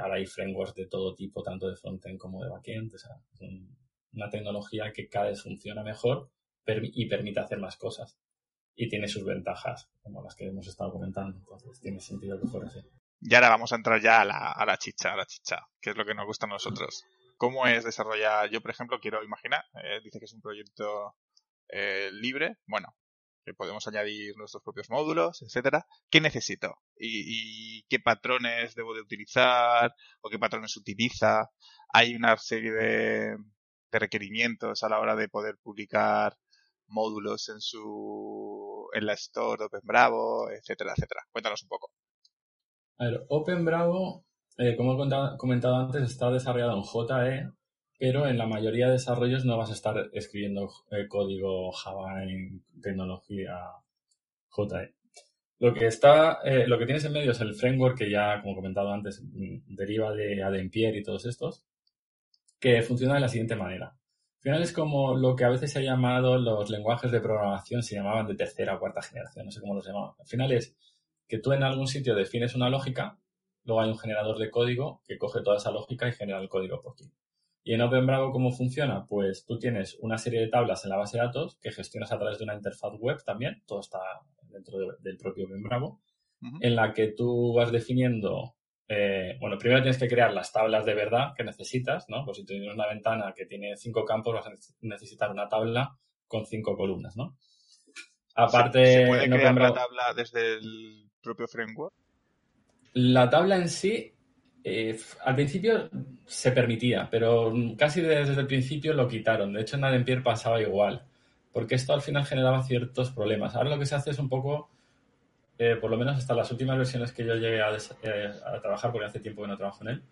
Ahora hay frameworks de todo tipo, tanto de frontend como de backend. es una tecnología que cada vez funciona mejor y permite hacer más cosas y tiene sus ventajas, como las que hemos estado comentando. Entonces tiene sentido que fuera así. Y ahora vamos a entrar ya a la, a la chicha, a la chicha, que es lo que nos gusta a nosotros. ¿Cómo es desarrollar? Yo, por ejemplo, quiero imaginar, eh, dice que es un proyecto eh, libre, bueno, podemos añadir nuestros propios módulos, etcétera. ¿Qué necesito? ¿Y, ¿Y, qué patrones debo de utilizar? ¿O qué patrones utiliza? Hay una serie de, requerimientos a la hora de poder publicar módulos en su en la store de OpenBravo, etcétera, etcétera. Cuéntanos un poco. A ver, OpenBravo, eh, como he comentado antes, está desarrollado en JE, pero en la mayoría de desarrollos no vas a estar escribiendo eh, código Java en tecnología JE. Lo que está, eh, lo que tienes en medio es el framework que ya, como comentado antes, mm, deriva de Adempier y todos estos, que funciona de la siguiente manera. Al final es como lo que a veces se ha llamado los lenguajes de programación, se llamaban de tercera o cuarta generación, no sé cómo los llamaban. Al final es que tú en algún sitio defines una lógica, luego hay un generador de código que coge toda esa lógica y genera el código por ti. Y en OpenBravo, ¿cómo funciona? Pues tú tienes una serie de tablas en la base de datos que gestionas a través de una interfaz web también, todo está dentro del propio OpenBravo, en la que tú vas definiendo eh, bueno, primero tienes que crear las tablas de verdad que necesitas, ¿no? Pues si tienes una ventana que tiene cinco campos, vas a necesitar una tabla con cinco columnas, ¿no? Aparte, ¿Se, puede crear la tabla desde el propio framework? La tabla en sí, eh, al principio se permitía, pero casi desde el principio lo quitaron. De hecho, en Adempier pasaba igual, porque esto al final generaba ciertos problemas. Ahora lo que se hace es un poco eh, por lo menos hasta las últimas versiones que yo llegué a, eh, trabajar, porque hace tiempo que no trabajo en él,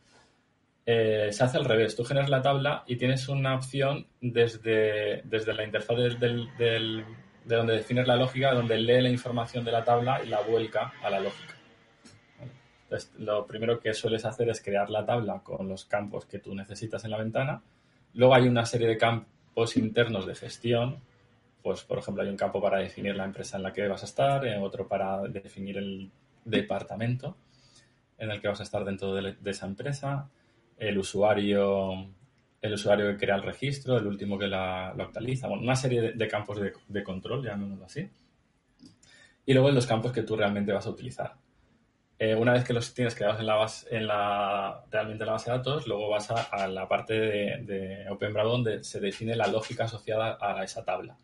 se hace al revés. Tú generas la tabla y tienes una opción desde, desde la interfaz de donde defines la lógica, donde lee la información de la tabla y la vuelca a la lógica. Entonces, lo primero que sueles hacer es crear la tabla con los campos que tú necesitas en la ventana. Luego hay una serie de campos internos de gestión pues por ejemplo hay un campo para definir la empresa en la que vas a estar, otro para definir el departamento en el que vas a estar dentro de, esa empresa, el usuario, el usuario que crea el registro, el último que lo actualiza, una serie de, campos de, de, control, llamémoslo así. Y luego los campos que tú realmente vas a utilizar. Eh, una vez que los tienes creados en la base, en la, realmente en la base de datos, luego vas a, la parte de, de donde se define la lógica asociada a esa tabla.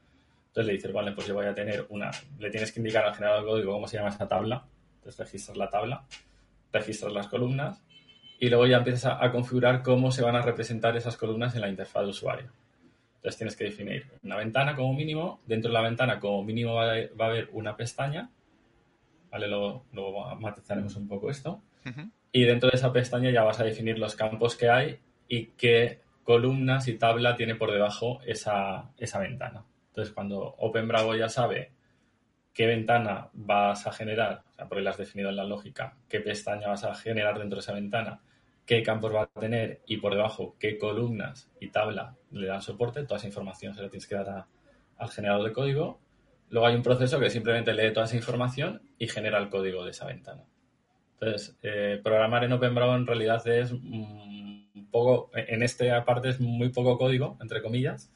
Entonces le dices, vale, pues yo voy a tener una, le tienes que indicar al generador de código cómo se llama esa tabla, entonces registras la tabla, registras las columnas y luego ya empiezas a, configurar cómo se van a representar esas columnas en la interfaz de usuario. Entonces tienes que definir una ventana como mínimo, dentro de la ventana como mínimo va a, haber una pestaña, ¿vale? Luego, luego matizaremos un poco esto. Y dentro de esa pestaña ya vas a definir los campos que hay y qué columnas y tabla tiene por debajo esa, esa ventana. Entonces, cuando OpenBravo ya sabe qué ventana vas a generar, o sea, porque la has definido en la lógica, qué pestaña vas a generar dentro de esa ventana, qué campos va a tener y por debajo qué columnas y tabla le dan soporte, toda esa información se la tienes que dar al generador de código. Luego hay un proceso que simplemente lee toda esa información y genera el código de esa ventana. Entonces, eh, programar en OpenBravo en realidad es un poco, en esta parte es muy poco código, entre comillas,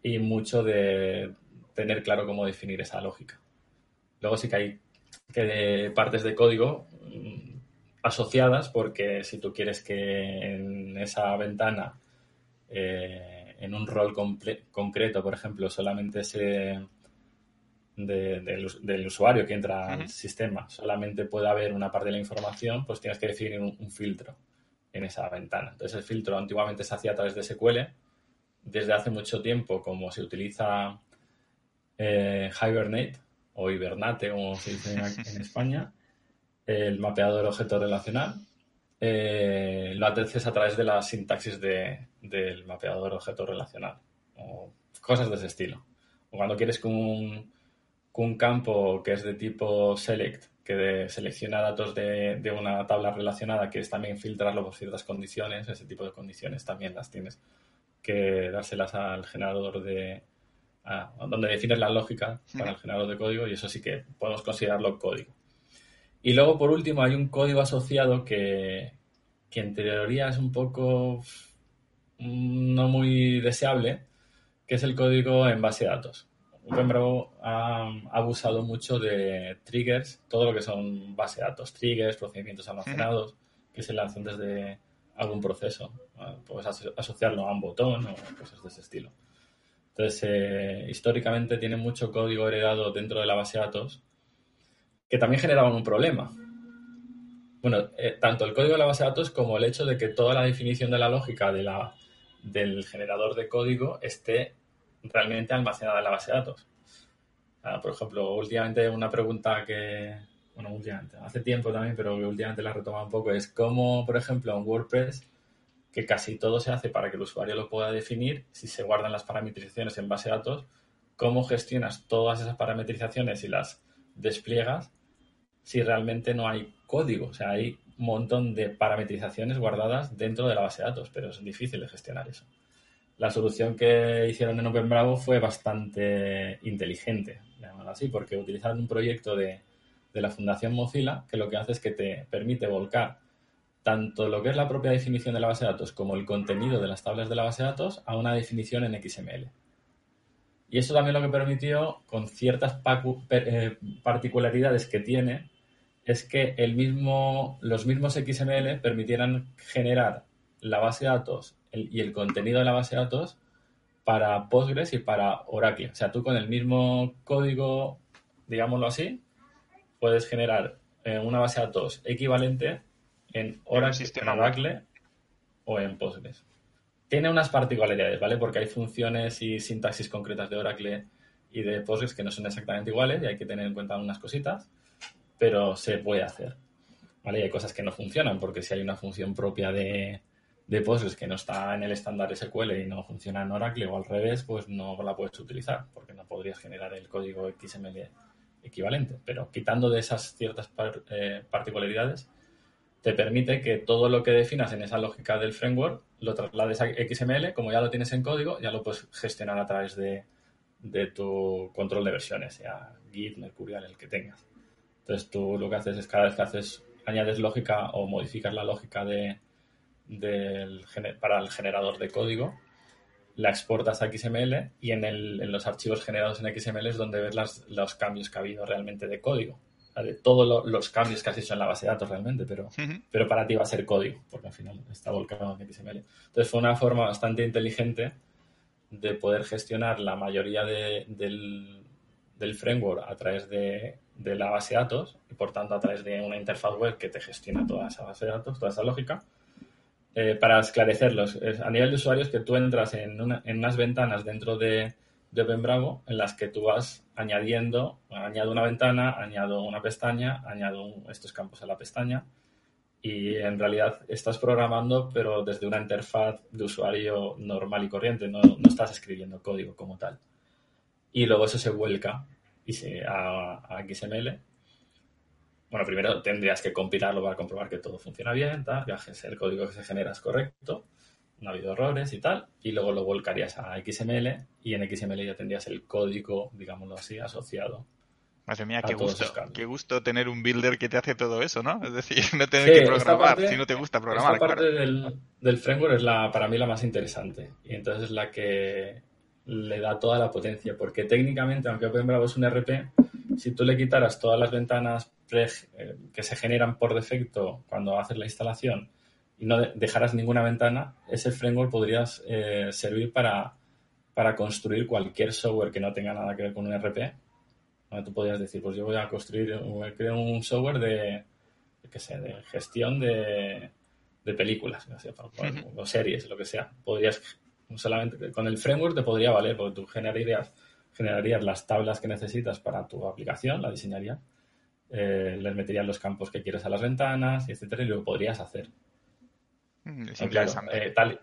y mucho de tener claro cómo definir esa lógica. Luego sí que hay partes de código mm, asociadas porque si tú quieres que en esa ventana, eh, en un rol concreto, por ejemplo, solamente se del, usuario que entra al sistema, solamente puede haber una parte de la información, pues tienes que definir un, un, filtro en esa ventana. Entonces el filtro antiguamente se hacía a través de SQL desde hace mucho tiempo, como se utiliza eh, Hibernate o Hibernate, como se dice en *laughs* España, el mapeador objeto relacional, eh, lo haces a través de la sintaxis del mapeador objeto relacional o cosas de ese estilo. O cuando quieres que un, un campo que es de tipo select, que selecciona datos de, de, una tabla relacionada, que es también filtrarlo por ciertas condiciones, ese tipo de condiciones también las tienes que dárselas al generador de... donde defines la lógica para el generador de código y eso sí que podemos considerarlo código. Y luego, por último, hay un código asociado que, que en teoría es un poco no muy deseable, que es el código en base de datos. OpenBravo ha abusado mucho de triggers, todo lo que son base de datos, triggers, procedimientos almacenados, que se lanzan desde algún proceso. Puedes asociarlo a un botón o cosas de ese estilo. Entonces, eh, históricamente tiene mucho código heredado dentro de la base de datos que también generaban un problema. Bueno, eh, tanto el código de la base de datos como el hecho de que toda la definición de la lógica de la, del generador de código esté realmente almacenada en la base de datos. por ejemplo, últimamente una pregunta que, bueno, últimamente, hace tiempo también, pero que últimamente la retoma un poco, es cómo, por ejemplo, en WordPress, que casi todo se hace para que el usuario lo pueda definir, si se guardan las parametrizaciones en base de datos, cómo gestionas todas esas parametrizaciones y las despliegas si realmente no hay código. O sea, hay un montón de parametrizaciones guardadas dentro de la base de datos, pero es difícil de gestionar eso. La solución que hicieron en OpenBravo fue bastante inteligente, así, porque utilizaron un proyecto de de la Fundación Mozilla, que lo que hace es que te permite volcar tanto lo que es la propia definición de la base de datos como el contenido de las tablas de la base de datos a una definición en XML. Y eso también lo que permitió, con ciertas eh, particularidades que tiene, es que el mismo, los mismos XML permitieran generar la base de datos y el contenido de la base de datos para Postgres y para Oracle. O sea, tú con el mismo código, digámoslo así, puedes generar eh, una base de datos equivalente en Oracle, en Oracle o en Postgres. Tiene unas particularidades, ¿vale? Porque hay funciones y sintaxis concretas de Oracle y de Postgres que no son exactamente iguales y hay que tener en cuenta unas cositas, pero se puede hacer. ¿Vale? Y hay cosas que no funcionan, porque si hay una función propia de, de Postgres que no está en el estándar SQL y no funciona en Oracle o al revés, pues no la puedes utilizar, porque no podrías generar el código XML equivalente, pero quitando de esas ciertas eh, particularidades, te permite que todo lo que definas en esa lógica del framework lo traslades a XML, como ya lo tienes en código, ya lo puedes gestionar a través de, tu control de versiones, sea Git, Mercurial, el que tengas. Entonces tú lo que haces es cada vez que haces, añades lógica o modificas la lógica de, del, para el generador de código, la exportas a XML y en, el, en los archivos generados en XML es donde ves las, los cambios que ha habido realmente de código. de todos los cambios que has hecho en la base de datos realmente, pero, pero para ti va a ser código, porque al final está volcado en XML. Entonces fue una forma bastante inteligente de poder gestionar la mayoría del, del, framework a través de, de, la base de datos y por tanto a través de una interfaz web que te gestiona toda esa base de datos, toda esa lógica. Eh, para esclarecerlos, a nivel de usuarios que tú entras en, una, en unas ventanas dentro de, de OpenBravo en las que tú vas añadiendo, añado una ventana, añado una pestaña, añado estos campos a la pestaña y en realidad estás programando pero desde una interfaz de usuario normal y corriente, no, no estás escribiendo código como tal. Y luego eso se vuelca y se, a, a, XML. Bueno, primero tendrías que compilarlo para comprobar que todo funciona bien, tal, que el código que se genera es correcto no ha habido errores y tal, y luego lo volcarías a XML y en XML ya tendrías el código, digámoslo así, asociado. Madre mía, qué gusto, qué gusto tener un builder que te hace todo eso, ¿no? Es decir, *laughs* no tener que programar si no te gusta programar. Esta parte del, del, framework es la, para mí la más interesante y entonces es la que le da toda la potencia, porque técnicamente, aunque OpenBravo es un RP, si tú le quitaras todas las ventanas eh, que se generan por defecto cuando haces la instalación y no dejaras ninguna ventana, ese framework podría eh, servir para, para construir cualquier software que no tenga nada que ver con un RP. Tú podrías decir, pues yo voy a construir, creo un software de, qué sé, de gestión de, de películas, o series, lo que sea. Podrías, solamente con el framework te podría valer, porque tú generarías, generarías las tablas que necesitas para tu aplicación, la diseñarías, eh, les meterías los campos que quieres a las ventanas, etcétera, y lo podrías hacer. Mm, eh, tal,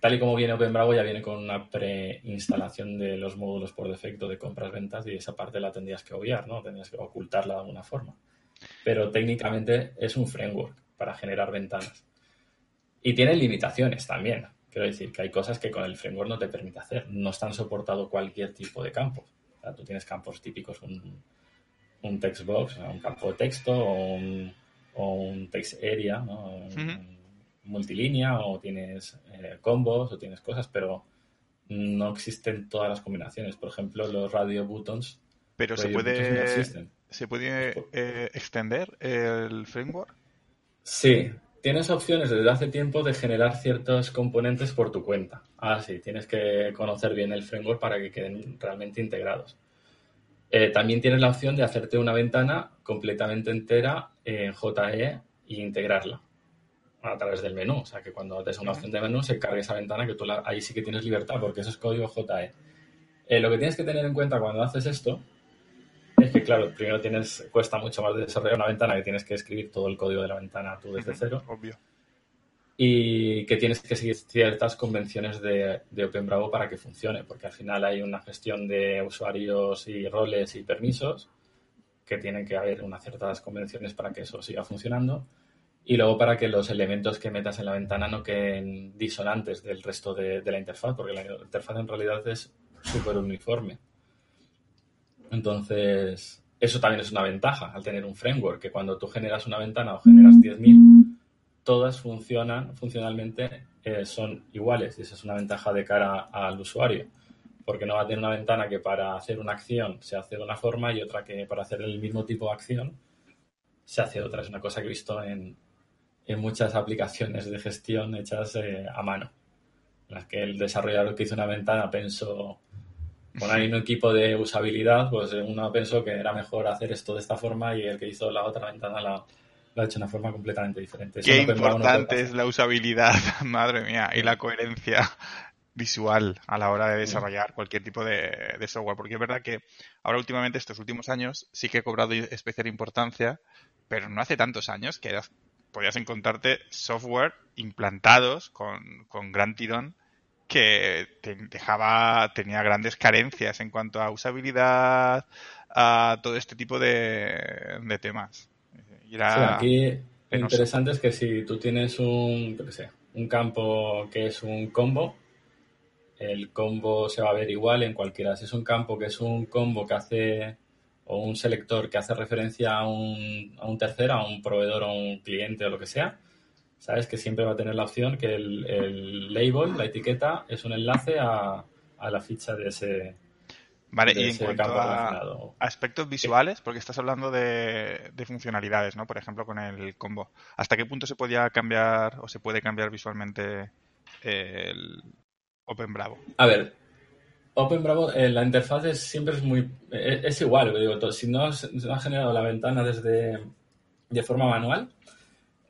tal, y como viene OpenBravo, ya viene con una preinstalación de los módulos por defecto de compras-ventas y esa parte la tendrías que obviar, ¿no? Tendrías que ocultarla de alguna forma. Pero técnicamente es un framework para generar ventanas. Y tiene limitaciones también. Quiero decir que hay cosas que con el framework no te permite hacer. No están soportado cualquier tipo de campos. O sea, tú tienes campos típicos, un, un text box, un campo de texto o un, o un text area, ¿no? multilínea o tienes eh, combos o tienes cosas, pero no existen todas las combinaciones. Por ejemplo, los radio buttons. Pero se puede, ¿se puede eh, extender el framework? Sí, tienes opciones desde hace tiempo de generar ciertos componentes por tu cuenta. Ah, sí, tienes que conocer bien el framework para que queden realmente integrados. Eh, también tienes la opción de hacerte una ventana completamente entera en JE e integrarla a través del menú. O sea, que cuando des una opción de menú se cargue esa ventana que tú ahí sí que tienes libertad porque eso es código JE. Eh, lo que tienes que tener en cuenta cuando haces esto es que, claro, primero tienes, cuesta mucho más desarrollar una ventana que tienes que escribir todo el código de la ventana tú desde cero. Obvio. Y que tienes que seguir ciertas convenciones de, de OpenBravo para que funcione, porque al final hay una gestión de usuarios y roles y permisos que tienen que haber unas ciertas convenciones para que eso siga funcionando y luego para que los elementos que metas en la ventana no queden disonantes del resto de, la interfaz, porque la interfaz en realidad es súper uniforme. Entonces, eso también es una ventaja al tener un framework, que cuando tú generas una ventana o generas 10.000, todas funcionan, funcionalmente eh, son iguales. Y esa es una ventaja de cara al usuario, porque no va a tener una ventana que para hacer una acción se hace de una forma y otra que para hacer el mismo tipo de acción se hace otra. Es una cosa que he visto en, en muchas aplicaciones de gestión hechas eh, a mano, en las que el desarrollador que hizo una ventana pensó, hay un equipo de usabilidad, pues eh, uno pensó que era mejor hacer esto de esta forma y el que hizo la otra ventana la, lo ha hecho de una forma completamente diferente. Qué importante es la usabilidad, *laughs* madre mía, y la coherencia visual a la hora de desarrollar cualquier tipo de, de, software. Porque es verdad que ahora últimamente, estos últimos años, sí que he cobrado especial importancia, pero no hace tantos años que podías encontrarte software implantados con, con gran tirón que te dejaba, tenía grandes carencias en cuanto a usabilidad, a todo este tipo de, de temas. Aquí lo interesante es que si tú tienes un, un campo que es un combo, el combo se va a ver igual en cualquiera. Si es un campo que es un combo que hace o un selector que hace referencia a un, a un tercero, a un proveedor o un cliente o lo que sea, sabes que siempre va a tener la opción que el, el label, la etiqueta, es un enlace a, a la ficha de ese, Vale, y en cuanto a aspectos visuales, porque estás hablando de, funcionalidades, ¿no? Por ejemplo, con el combo. ¿Hasta qué punto se podía cambiar o se puede cambiar visualmente el Open Bravo? A ver, Open Bravo, eh, la interfaz es, siempre es muy... Es, igual, digo, si no se ha generado la ventana desde de forma manual,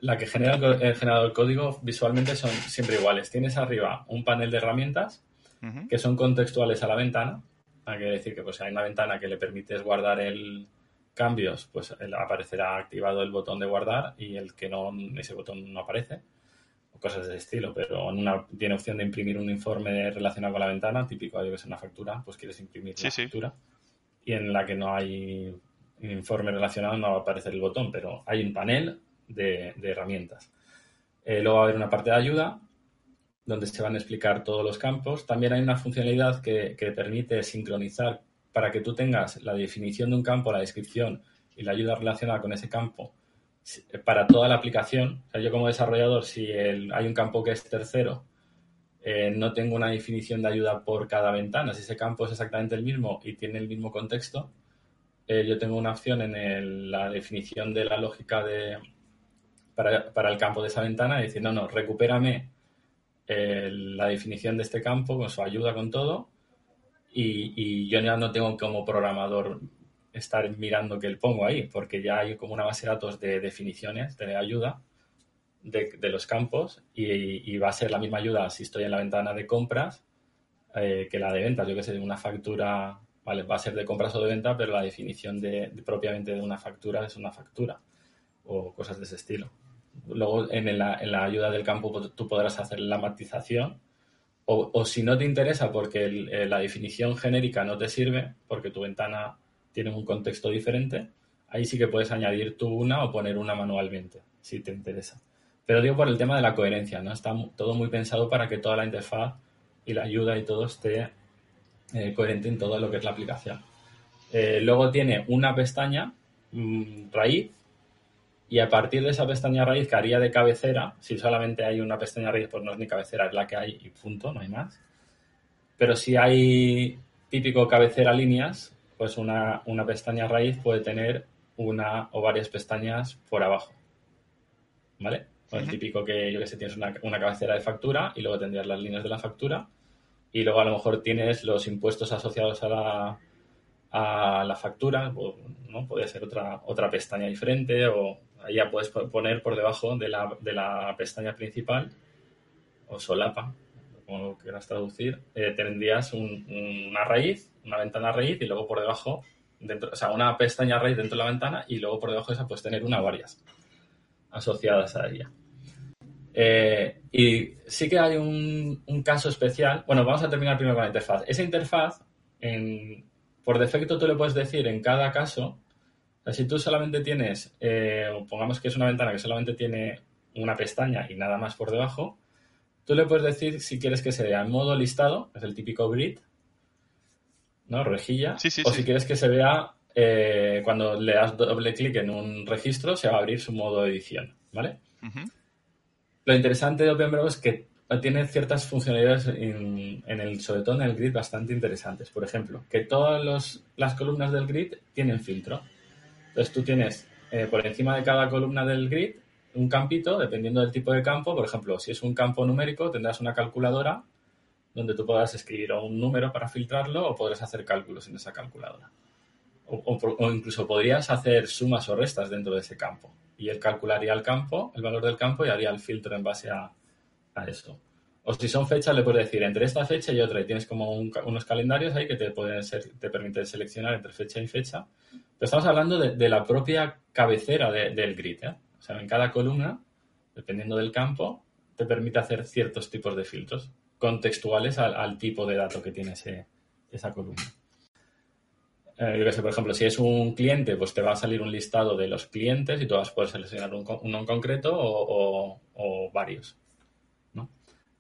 la que genera el generador código visualmente son siempre iguales. Tienes arriba un panel de herramientas que son contextuales a la ventana. Hay que decir que pues, hay una ventana que le permites guardar el cambios, pues aparecerá activado el botón de guardar y el que no, ese botón no aparece. O cosas de estilo, pero en una, tiene opción de imprimir un informe relacionado con la ventana, típico de que es una factura, pues quieres imprimir la factura. Y en la que no hay informe relacionado no va a aparecer el botón, pero hay un panel de, herramientas. Eh, luego va a haber una parte de ayuda donde se van a explicar todos los campos. También hay una funcionalidad que, permite sincronizar para que tú tengas la definición de un campo, la descripción y la ayuda relacionada con ese campo para toda la aplicación. yo como desarrollador, si hay un campo que es tercero, eh, no tengo una definición de ayuda por cada ventana. Si ese campo es exactamente el mismo y tiene el mismo contexto, eh, yo tengo una opción en la definición de la lógica de, para, el campo de esa ventana y decir, no, no, recupérame eh, la definición de este campo con su ayuda, con todo, y, yo ya no tengo como programador estar mirando que él pongo ahí, porque ya hay como una base de datos de definiciones, de ayuda de, los campos, y, va a ser la misma ayuda si estoy en la ventana de compras eh, que la de ventas. Yo que sé, una factura, vale, va a ser de compras o de venta, pero la definición de, propiamente de una factura es una factura o cosas de ese estilo. Luego en la, ayuda del campo tú podrás hacer la matización o, si no te interesa porque eh, la definición genérica no te sirve, porque tu ventana tiene un contexto diferente, ahí sí que puedes añadir tú una o poner una manualmente, si te interesa. Pero digo por el tema de la coherencia, ¿no? Está todo muy pensado para que toda la interfaz y la ayuda y todo esté eh, coherente en todo lo que es la aplicación. Eh, luego tiene una pestaña mm, raíz y a partir de esa pestaña raíz que haría de cabecera, si solamente hay una pestaña raíz, pues no es ni cabecera, es la que hay y punto, no hay más. Pero si hay típico cabecera líneas, pues una, pestaña raíz puede tener una o varias pestañas por abajo. ¿Vale? Pues típico que yo que sé, tienes una, una, cabecera de factura y luego tendrías las líneas de la factura y luego a lo mejor tienes los impuestos asociados a la, a la factura, ¿no? Podría ser otra, otra pestaña diferente o ya puedes poner por debajo de la, de la pestaña principal o solapa, como lo quieras traducir, eh, tendrías una raíz, una ventana raíz y luego por debajo, dentro, o sea, una pestaña raíz dentro de la ventana y luego por debajo de esa puedes tener una o varias asociadas a ella. Eh, y sí que hay un, un, caso especial. Bueno, vamos a terminar primero con la interfaz. Esa interfaz, por defecto tú le puedes decir en cada caso, si tú solamente tienes, eh, pongamos que es una ventana que solamente tiene una pestaña y nada más por debajo, tú le puedes decir si quieres que se vea en modo listado, es el típico grid, ¿no? Rejilla. o si quieres que se vea eh, cuando le das doble clic en un registro, se va a abrir su modo edición, ¿vale? Lo interesante de OpenBrowser es que tiene ciertas funcionalidades en, el, sobre todo en el grid bastante interesantes. Por ejemplo, que todas las columnas del grid tienen filtro. Entonces tú tienes eh, por encima de cada columna del grid un campito, dependiendo del tipo de campo. Por ejemplo, si es un campo numérico, tendrás una calculadora donde tú podrás escribir un número para filtrarlo o podrás hacer cálculos en esa calculadora. O, incluso podrías hacer sumas o restas dentro de ese campo. Y él calcularía el campo, el valor del campo y haría el filtro en base a, a eso. O si son fechas, le puedes decir entre esta fecha y otra. Y tienes como unos calendarios ahí que te, pueden te permiten seleccionar entre fecha y fecha. Pero estamos hablando de, la propia cabecera del grid. ¿eh? O sea, en cada columna, dependiendo del campo, te permite hacer ciertos tipos de filtros contextuales al, tipo de dato que tiene esa columna. Eh, yo sé, por ejemplo, si es un cliente, pues te va a salir un listado de los clientes y tú vas a poder seleccionar uno en concreto o varios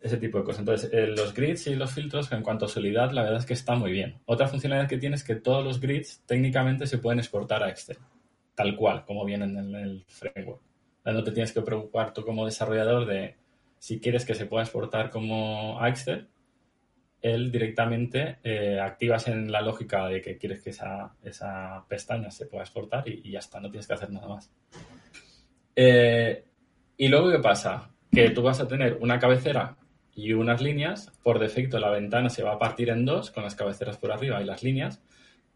ese tipo de cosas. Entonces, eh, los grids y los filtros, en cuanto a solidad, la verdad es que está muy bien. Otra funcionalidad que tiene es que todos los grids técnicamente se pueden exportar a Excel, tal cual, como vienen en el framework. No te tienes que preocupar tú como desarrollador de si quieres que se pueda exportar como a Excel, él directamente eh, activas en la lógica de que quieres que esa, pestaña se pueda exportar y, ya está, no tienes que hacer nada más. Eh, y luego, ¿qué pasa? Que tú vas a tener una cabecera y unas líneas. Por defecto, la ventana se va a partir en dos, con las cabeceras por arriba y las líneas.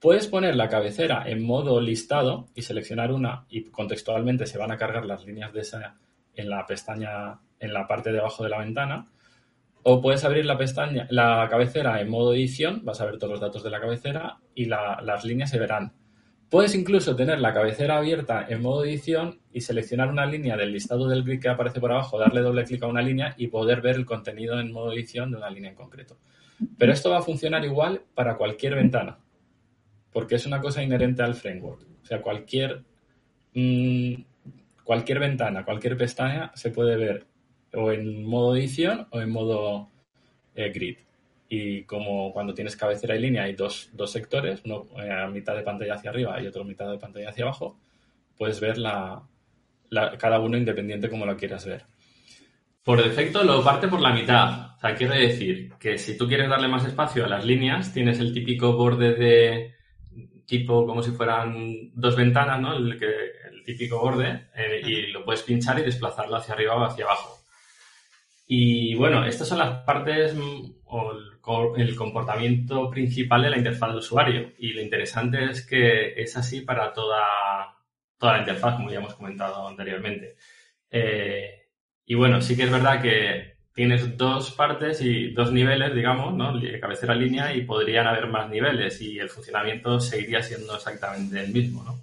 Puedes poner la cabecera en modo listado y seleccionar una y contextualmente se van a cargar las líneas de esa en la pestaña, en la parte de abajo de la ventana. O puedes abrir la pestaña, la cabecera en modo edición, vas a ver todos los datos de la cabecera y las líneas se verán. Puedes incluso tener la cabecera abierta en modo edición y seleccionar una línea del listado del grid que aparece por abajo, darle doble clic a una línea y poder ver el contenido en modo edición de una línea en concreto. Pero esto va a funcionar igual para cualquier ventana, porque es una cosa inherente al framework. O sea, cualquier, mm, cualquier ventana, cualquier pestaña se puede ver o en modo edición o en modo eh, grid y como cuando tienes cabecera y línea hay dos, sectores, uno eh, a mitad de pantalla hacia arriba y otro a mitad de pantalla hacia abajo, puedes ver la, cada uno independiente como lo quieras ver. Por defecto lo parte por la mitad. O sea, quiere decir que si tú quieres darle más espacio a las líneas, tienes el típico borde de tipo como si fueran dos ventanas, ¿no? El, que, el típico borde, eh, y lo puedes pinchar y desplazarlo hacia arriba o hacia abajo. Y bueno, estas son las partes mm, o comportamiento principal de la interfaz de usuario. Y lo interesante es que es así para toda, toda la interfaz, como ya hemos comentado anteriormente. Eh, y bueno, sí que es verdad que tienes dos partes y dos niveles, digamos, ¿no? Cabecera línea y podrían haber más niveles y el funcionamiento seguiría siendo exactamente el mismo, ¿no?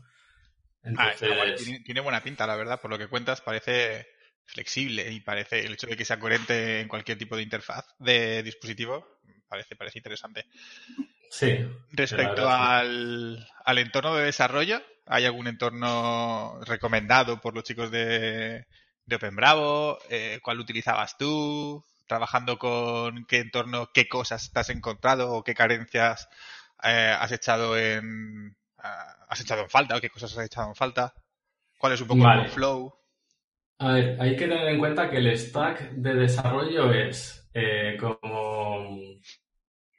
Ah, tiene, buena pinta, la verdad, por lo que cuentas parece flexible y parece el hecho de que sea coherente en cualquier tipo de interfaz de dispositivo parece, parece interesante. Sí. Respecto al, al entorno de desarrollo, ¿hay algún entorno recomendado por los chicos de, de Open Bravo? Eh, ¿Cuál utilizabas tú? ¿Trabajando con qué entorno, qué cosas te has encontrado o qué carencias eh, has echado en has echado en falta o qué cosas has echado en falta? ¿Cuál es un poco el flow? A ver, hay que tener en cuenta que el stack de desarrollo es eh, como,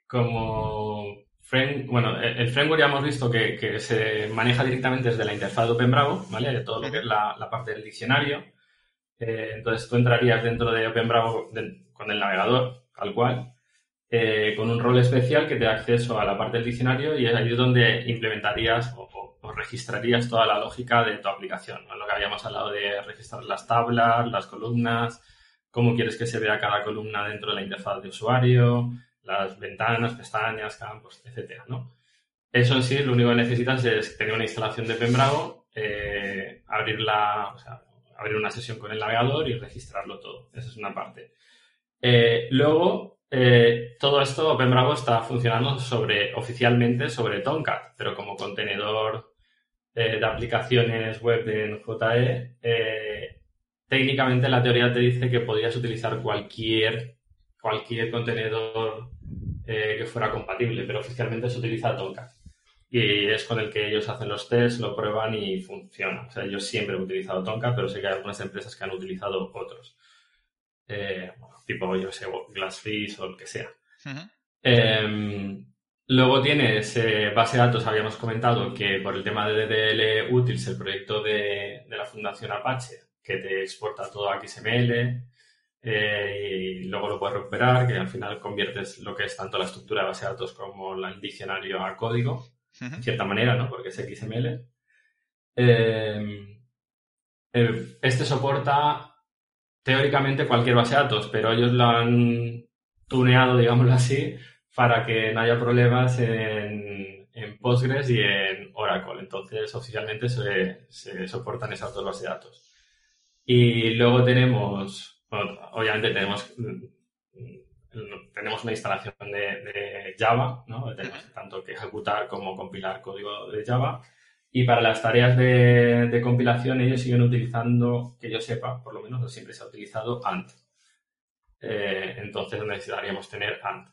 como bueno, el framework ya hemos visto que, se maneja directamente desde la interfaz de OpenBravo, ¿vale? De todo lo que es la, parte del diccionario. Eh, entonces tú entrarías dentro de OpenBravo con el navegador, tal cual, eh, con un rol especial que te da acceso a la parte del diccionario y es ahí donde implementarías o, registrarías toda la lógica de tu aplicación. Lo que habíamos hablado de registrar las tablas, las columnas, cómo quieres que se vea cada columna dentro de la interfaz de usuario, las ventanas, pestañas, campos, etcétera, ¿no? Eso en sí, lo único que necesitas es tener una instalación de Pembravo, eh, abrir, una sesión con el navegador y registrarlo todo. Esa es una parte. Eh, luego, eh, todo esto, OpenBravo está funcionando sobre, oficialmente sobre Tomcat, pero como contenedor eh, de aplicaciones web en JE, técnicamente la teoría te dice que podrías utilizar cualquier, cualquier contenedor que fuera compatible, pero oficialmente se utiliza Tomcat. Y es con el que ellos hacen los tests, lo prueban y funciona. O sea, yo siempre he utilizado Tomcat, pero sé que hay algunas empresas que han utilizado otros tipo, yo sé, Glassfish o lo que sea. Em, luego tienes eh, base de datos, habíamos comentado que por el tema de DDL Utils, el proyecto de, la Fundación Apache, que te exporta todo a XML eh, y luego lo puedes recuperar, que al final conviertes lo que es tanto la estructura de base de datos como el diccionario a código, de cierta manera, ¿no? Porque es XML. Em, eh, este soporta teóricamente cualquier base de datos, pero ellos lo han tuneado, digámoslo así, para que no haya problemas en, en Postgres y en Oracle. Entonces, oficialmente se, se, soportan esas dos bases de datos. Y luego tenemos, obviamente tenemos, tenemos una instalación de, Java, ¿no? Tenemos tanto que ejecutar como compilar código de Java. Y para las tareas de, compilación ellos siguen utilizando, que yo sepa, por lo menos siempre se ha utilizado ANT. Eh, entonces necesitaríamos tener ANT.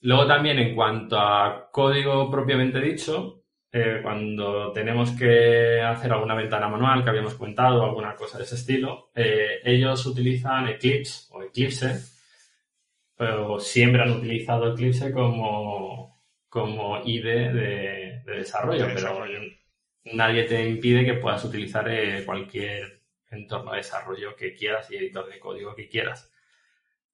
Luego también en cuanto a código propiamente dicho, eh, cuando tenemos que hacer alguna ventana manual que habíamos comentado, alguna cosa de ese estilo, eh, ellos utilizan Eclipse o Eclipse pero siempre han utilizado Eclipse como, como IDE de, desarrollo, pero nadie te impide que puedas utilizar eh, cualquier entorno de desarrollo que quieras y editor de código que quieras.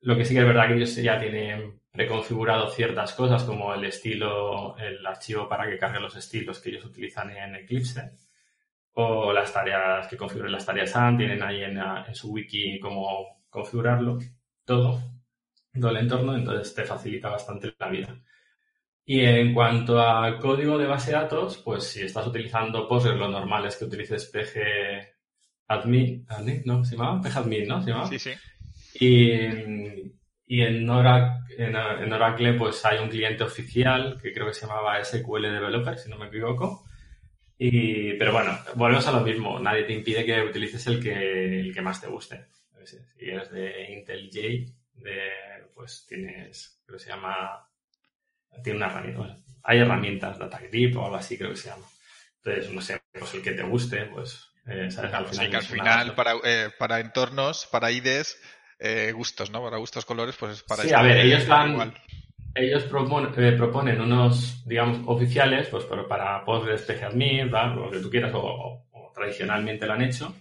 Lo que sí que es verdad que ellos ya tienen preconfigurado ciertas cosas como el estilo, el archivo para que cargue los estilos que ellos utilizan en Eclipse o las tareas que configuren las tareas AND, tienen ahí en, en su wiki cómo configurarlo, todo, todo el entorno, entonces te facilita bastante la vida. Y en cuanto al código de base de datos, pues si estás utilizando Postgres, lo normal es que utilices PG Admin, ¿no? ¿Se llama? PG Admin, ¿no? ¿Se llama? Sí, sí. Y, y en, Oracle, en, Oracle, pues hay un cliente oficial que creo que se llamaba SQL Developer, si no me equivoco. Y, pero bueno, volvemos a lo mismo. Nadie te impide que utilices el que, el que más te guste. Si eres de IntelliJ, de, pues tienes, creo que se llama tiene una herramienta, hay herramientas, DataGrip o algo así creo que se llama. Entonces, no sé, pues el que te guste, pues, eh, sabes, al final. que al final, para, eh, para entornos, para IDEs, eh, gustos, ¿no? Para gustos colores, pues para Sí, a ver, ellos van, ellos proponen, unos, digamos, oficiales, pues para Postgres, PGAdmin, lo que tú quieras, o, tradicionalmente lo han hecho,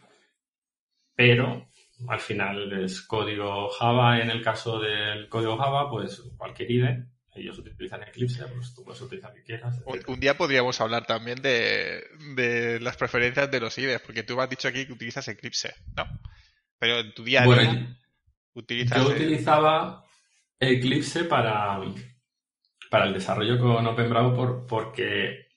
pero al final es código Java, en el caso del código Java, pues cualquier IDE, ellos utilizan Eclipse, pues tú puedes utilizar lo que quieras. Un, día podríamos hablar también de, las preferencias de los IDEs, porque tú has dicho aquí que utilizas Eclipse, ¿no? Pero en tu día a día utilizas... Yo utilizaba Eclipse para, para el desarrollo con OpenBravo por, porque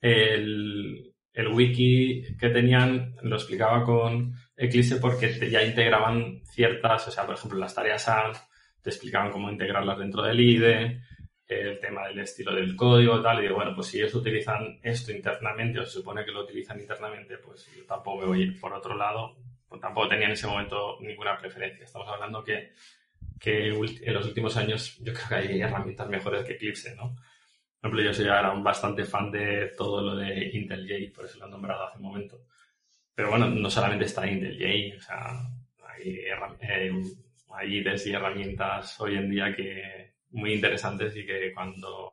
el, el wiki que tenían lo explicaba con Eclipse porque ya integraban ciertas, o sea, por ejemplo, las tareas AND, te explicaban cómo integrarlas dentro del IDE, el tema del estilo del código, tal, y digo, bueno, pues si ellos utilizan esto internamente o se supone que lo utilizan internamente, pues yo tampoco me voy a ir por otro lado, pues tampoco tenía en ese momento ninguna preferencia. Estamos hablando que, que en los últimos años yo creo que hay herramientas mejores que Eclipse, ¿no? Por ejemplo, yo soy ahora un bastante fan de todo lo de IntelliJ, por eso lo he nombrado hace un momento. Pero bueno, no solamente está IntelliJ, o sea, hay, eh, hay y herramientas hoy en día que muy interesantes y que cuando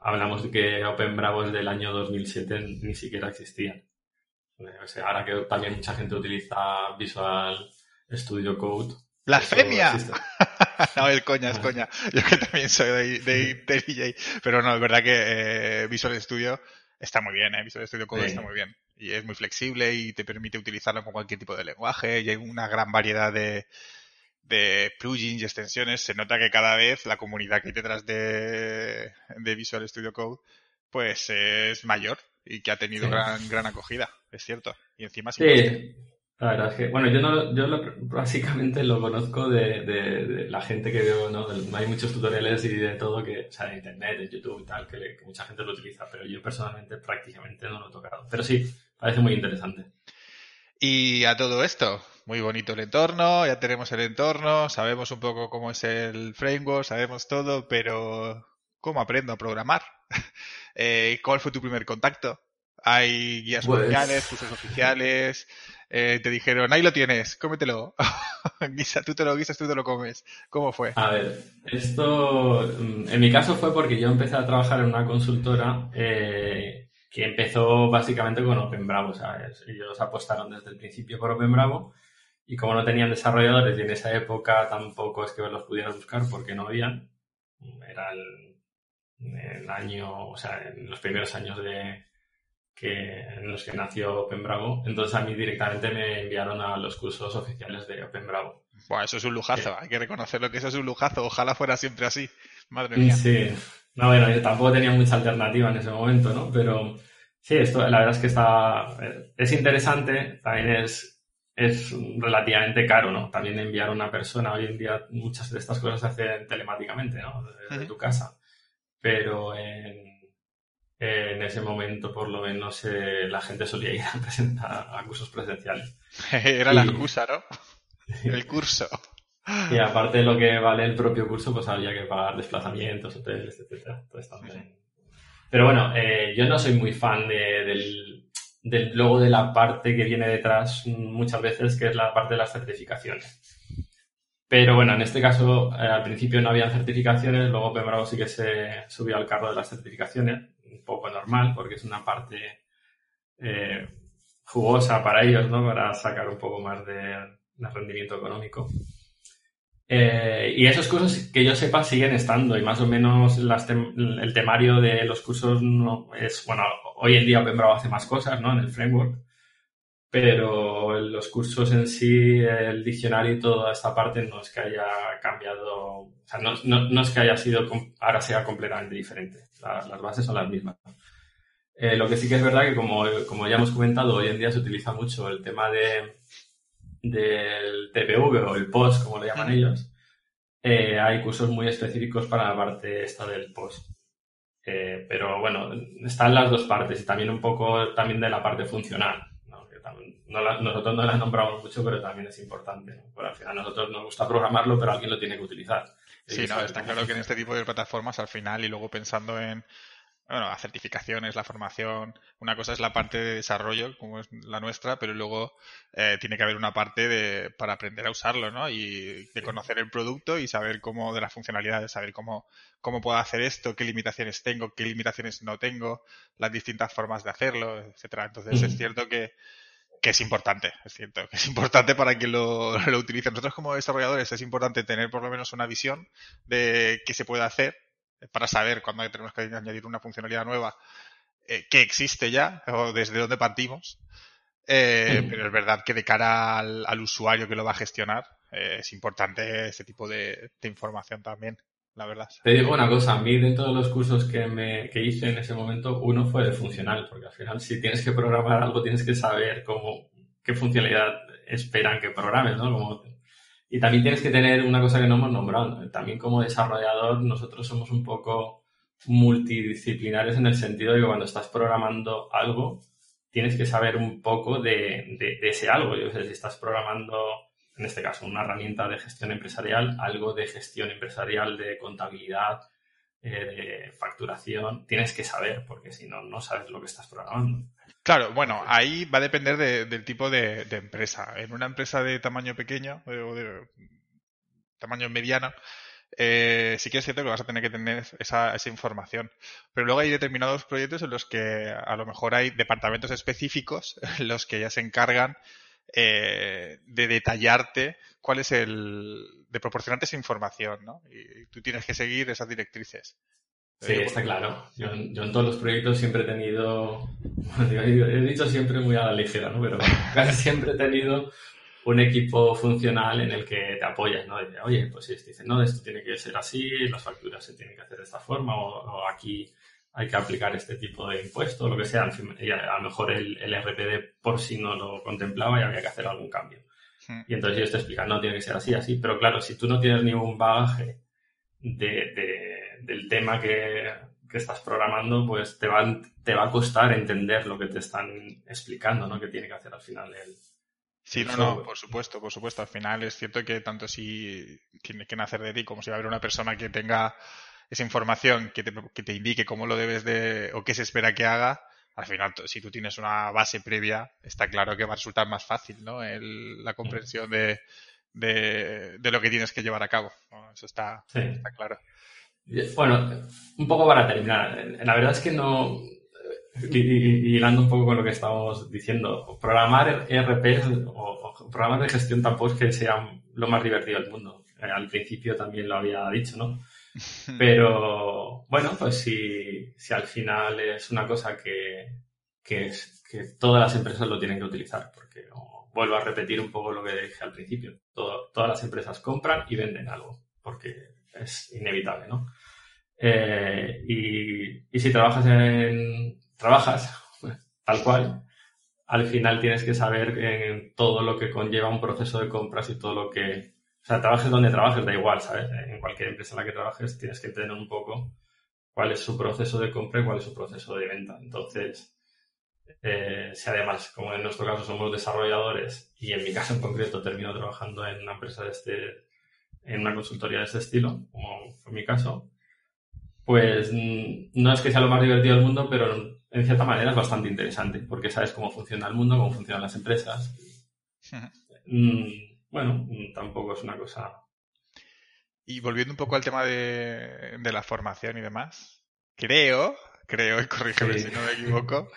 hablamos de que Open Bravo es del año 2007 ni siquiera existían. Ahora que también mucha gente utiliza Visual Studio Code. ¡Blasfemia! no, es coña, es coña. Yo que también soy de, de Pero no, es verdad que eh, Visual Studio está muy bien, ¿eh? Visual Studio Code está muy bien. Y es muy flexible y te permite utilizarlo con cualquier tipo de lenguaje y hay una gran variedad de, de plugins y extensiones, se nota que cada vez la comunidad que hay detrás de, de Visual Studio Code pues es mayor y que ha tenido gran, gran acogida, es cierto. Y encima sí. La verdad es que, bueno, yo, no, yo básicamente lo conozco de, de, la gente que veo, ¿no? Hay muchos tutoriales y de todo que, o sea, en internet, en YouTube y tal, que, que, mucha gente lo utiliza, pero yo personalmente prácticamente no lo he tocado. Pero sí, parece muy interesante. Y a todo esto, muy bonito el entorno, ya tenemos el entorno, sabemos un poco cómo es el framework, sabemos todo, pero ¿cómo aprendo a programar? *laughs* eh, ¿Cuál fue tu primer contacto? ¿Hay guías pues oficiales, cursos oficiales? Eh, te dijeron, ahí lo tienes, cómetelo. *laughs* Guisa, tú te lo guisas, tú te lo comes. ¿Cómo fue? A ver, esto mm, en mi caso fue porque yo empecé a trabajar en una consultora eh, que empezó básicamente con OpenBravo. O sea, ellos apostaron desde el principio por OpenBravo y como no tenían desarrolladores y en esa época tampoco es que los pudieras buscar porque no habían, era el, año, o sea, en los primeros años de que en los que nació OpenBravo, entonces a mí directamente me enviaron a los cursos oficiales de OpenBravo. Bueno, eso es un lujazo, hay que reconocerlo que eso es un lujazo, ojalá fuera siempre así, madre mía. Sí, no, bueno, yo tampoco tenía mucha alternativa en ese momento, ¿no? Pero sí, esto la verdad es que está, es interesante, también es es relativamente caro, ¿no? También enviar a una persona, hoy en día muchas de estas cosas se hacen telemáticamente, ¿no? Desde tu casa. Pero en, en, ese momento, por lo menos, eh, la gente solía ir a, *laughs* a cursos presenciales. *laughs* Era la excusa, ¿no? *laughs* El curso. Y aparte de lo que vale el propio curso, pues había que pagar desplazamientos, hoteles, etcétera. Pero bueno, eh, yo no soy muy fan de, del del, luego de la parte que viene detrás muchas veces, que es la parte de las certificaciones. Pero bueno, en este caso, eh, al principio no había certificaciones, luego Pembravo sí que se subió al carro de las certificaciones, un poco normal, porque es una parte eh, jugosa para ellos, ¿no? Para sacar un poco más de, rendimiento económico. Eh, y esos cursos que yo sepa siguen estando y más o menos el temario de los cursos es, bueno, hoy en día OpenBravo hace más cosas, ¿no? En el framework, pero los cursos en sí, el diccionario y toda esta parte no es que haya cambiado, o sea, no, no, es que haya sido, ahora sea completamente diferente. las bases son las mismas. Eh, lo que sí que es verdad que, como, como, ya hemos comentado, hoy en día se utiliza mucho el tema de, del TPV o el POST, como le llaman ellos. Eh, hay cursos muy específicos para la parte esta del POST. Eh, pero bueno, están las dos partes y también un poco también de la parte funcional. Nosotros no la nombramos mucho, pero también es importante. Porque al final a nosotros nos gusta programarlo, pero alguien lo tiene que utilizar. Sí, no, está claro que en este tipo de plataformas al final y luego pensando en bueno, las certificaciones, la formación, una cosa es la parte de desarrollo, como es la nuestra, pero luego eh, tiene que haber una parte de, para aprender a usarlo, ¿no? Y de conocer el producto y saber cómo, de las funcionalidades, saber cómo, cómo puedo hacer esto, qué limitaciones tengo, qué limitaciones no tengo, las distintas formas de hacerlo, etcétera. Entonces es cierto que, que es importante, es cierto, que es importante para que lo, *laughs* lo utilice. Nosotros como desarrolladores es importante tener por lo menos una visión de qué se puede hacer para saber cuándo tenemos que añadir una funcionalidad nueva eh, que existe ya o desde dónde partimos. Eh, pero es verdad que de cara al, usuario que lo va a gestionar eh, es importante ese tipo de, información también, la verdad. Te digo una cosa, a mí de todos los cursos que, me, que hice en ese momento, uno fue de funcional, porque al final si tienes que programar algo tienes que saber cómo, qué funcionalidad esperan que programes, ¿no? Como y también tienes que tener una cosa que no hemos nombrado. También como desarrollador nosotros somos un poco multidisciplinares en el sentido de que cuando estás programando algo tienes que saber un poco de, ese algo. Yo sé, si estás programando, en este caso, una herramienta de gestión empresarial, algo de gestión empresarial, de contabilidad, eh, de facturación, tienes que saber, porque si no, no sabes lo que estás programando. Claro, bueno, ahí va a depender del tipo de, empresa. En una empresa de tamaño pequeño eh, o de tamaño mediano, eh, sí que es cierto que vas a tener que tener esa, esa, información. Pero luego hay determinados proyectos en los que a lo mejor hay departamentos específicos, *laughs* los que ya se encargan eh, de detallarte cuál es el. de proporcionarte esa información, ¿no? Y tú tienes que seguir esas directrices. Sí, está claro. Yo, en todos los proyectos siempre he tenido, he dicho siempre muy a la ligera, ¿no? Pero *laughs* casi siempre he tenido un equipo funcional en el que te apoyas, ¿no? Dice, oye, pues si dicen, no, esto tiene que ser así, las facturas se tienen que hacer de esta forma, o, aquí hay que aplicar este tipo de impuesto, lo que sea. a lo mejor el, el, RPD por si no lo contemplaba y había que hacer algún cambio. Hmm. Y entonces yo te explican, no, tiene que ser así, así. Pero claro, si tú no tienes ningún bagaje de del tema que, estás programando, pues te va, te va a costar entender lo que te están explicando, ¿no? Que tiene que hacer al final el, Sí, no, no, por supuesto, por supuesto. Al final es cierto que tanto si tiene que nacer de ti como si va a haber una persona que tenga esa información, que te, que te indique cómo lo debes de, o qué se espera que haga, al final, si tú tienes una base previa, está claro que va a resultar más fácil, ¿no? la comprensión de, de, lo que tienes que llevar a cabo. Eso está, está claro. Bueno, un poco para terminar. La verdad es que no. Y, hilando un poco con lo que estamos diciendo, programar ERP o, o, programas de gestión tampoco es que sea lo más divertido del mundo. Eh, al principio también lo había dicho, ¿no? *laughs* Pero bueno, pues si, si al final es una cosa que, que, todas las empresas lo tienen que utilizar, porque vuelvo a repetir un poco lo que dije al principio, todas las empresas compran y venden algo, porque es inevitable, ¿no? Eh, y, si trabajas trabajas *laughs* tal cual, al final tienes que saber en todo lo que conlleva un proceso de compras y todo lo que, o sea, trabajes donde trabajes, da igual, ¿sabes? En cualquier empresa en la que trabajes tienes que tener un poco cuál es su proceso de compra y cuál es su proceso de venta. Entonces, eh, si además, como en nuestro caso somos desarrolladores y en mi caso en concreto termino trabajando en una empresa de este, en una consultoría de este estilo, como fue mi caso, pues mm, no es que sea lo más divertido del mundo, pero en cierta manera es bastante interesante, porque sabes cómo funciona el mundo, cómo funcionan las empresas. *laughs* Mm, bueno, mm, tampoco es una cosa Y volviendo un poco al tema de, de la formación y demás, creo, creo, y corrígeme Sí. si no me equivoco,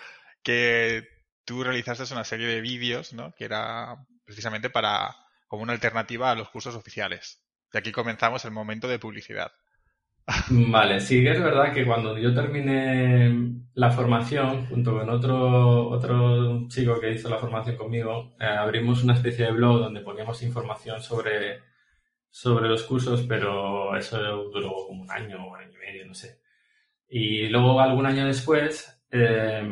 que tú realizaste una serie de vídeos, ¿no? Que era precisamente para, como una alternativa a los cursos oficiales. Y aquí comenzamos el momento de publicidad. Vale, sí que es verdad que cuando yo terminé la formación, junto con otro, otro chico que hizo la formación conmigo, eh, abrimos una especie de blog donde poníamos información sobre, sobre los cursos, pero eso duró como un año o un año y medio, no sé. Y luego, algún año después, eh,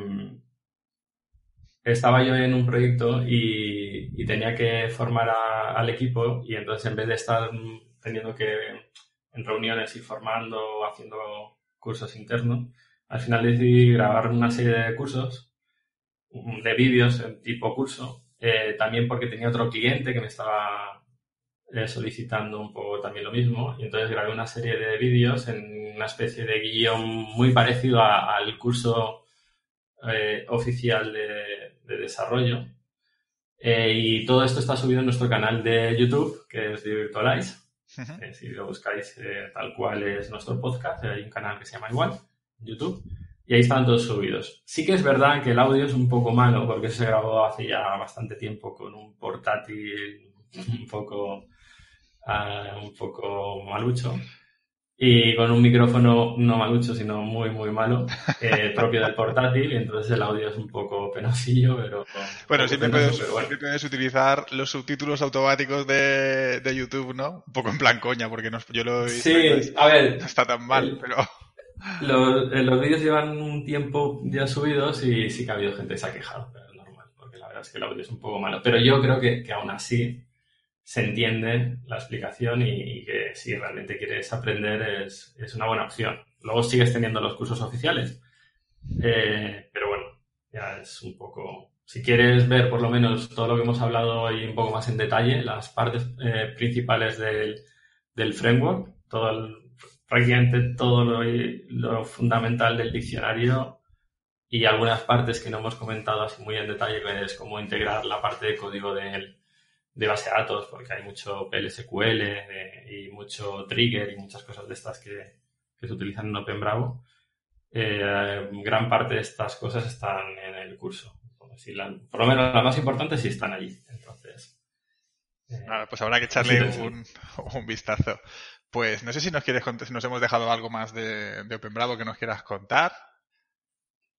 estaba yo en un proyecto y, y tenía que formar a- al equipo y entonces en vez de estar teniendo que en reuniones y formando, haciendo cursos internos, al final decidí grabar una serie de cursos, de vídeos en tipo curso, eh, también porque tenía otro cliente que me estaba eh, solicitando un poco también lo mismo, y entonces grabé una serie de vídeos en una especie de guion muy parecido a- al curso eh, oficial de, de desarrollo. Eh, y todo esto está subido en nuestro canal de YouTube, que es de Virtualize. Eh, si lo buscáis eh, tal cual es nuestro podcast, eh, hay un canal que se llama igual, YouTube, y ahí están todos subidos. Sí que es verdad que el audio es un poco malo, porque se grabó hace ya bastante tiempo con un portátil un poco, ah, un poco malucho. Y con un micrófono no malucho, sino muy, muy malo, eh, *laughs* propio del portátil, y entonces el audio es un poco penosillo, pero... Bueno, siempre penoso, puedes, pero bueno. siempre puedes utilizar los subtítulos automáticos de, de YouTube, ¿no? Un poco en plan coña, porque no, yo lo he visto no Sí, a ver, no está tan mal, el- pero... *laughs* Los, eh, los vídeos llevan un tiempo ya subidos y sí que ha habido gente que se ha quejado, pero es normal, porque la verdad es que el audio es un poco malo. Pero yo creo que, que aún así se entiende la explicación y, que si realmente quieres aprender es, es una buena opción. Luego sigues teniendo los cursos oficiales, eh, pero bueno, ya es un poco... Si quieres ver por lo menos todo lo que hemos hablado hoy un poco más en detalle, las partes eh, principales del, del framework, todo el, prácticamente todo lo, lo fundamental del diccionario y algunas partes que no hemos comentado así muy en detalle, que es cómo integrar la parte de código del- de base de datos, porque hay mucho PLSQL eh, y mucho trigger y muchas cosas de estas que, que se utilizan en OpenBravo. Eh, gran parte de estas cosas están en el curso. Entonces, y la- por lo menos las más importantes sí están allí. Entonces, eh, pues habrá que echarle un, un vistazo. Pues no sé si nos quieres si nos hemos dejado algo más de, de Open Bravo que nos quieras contar.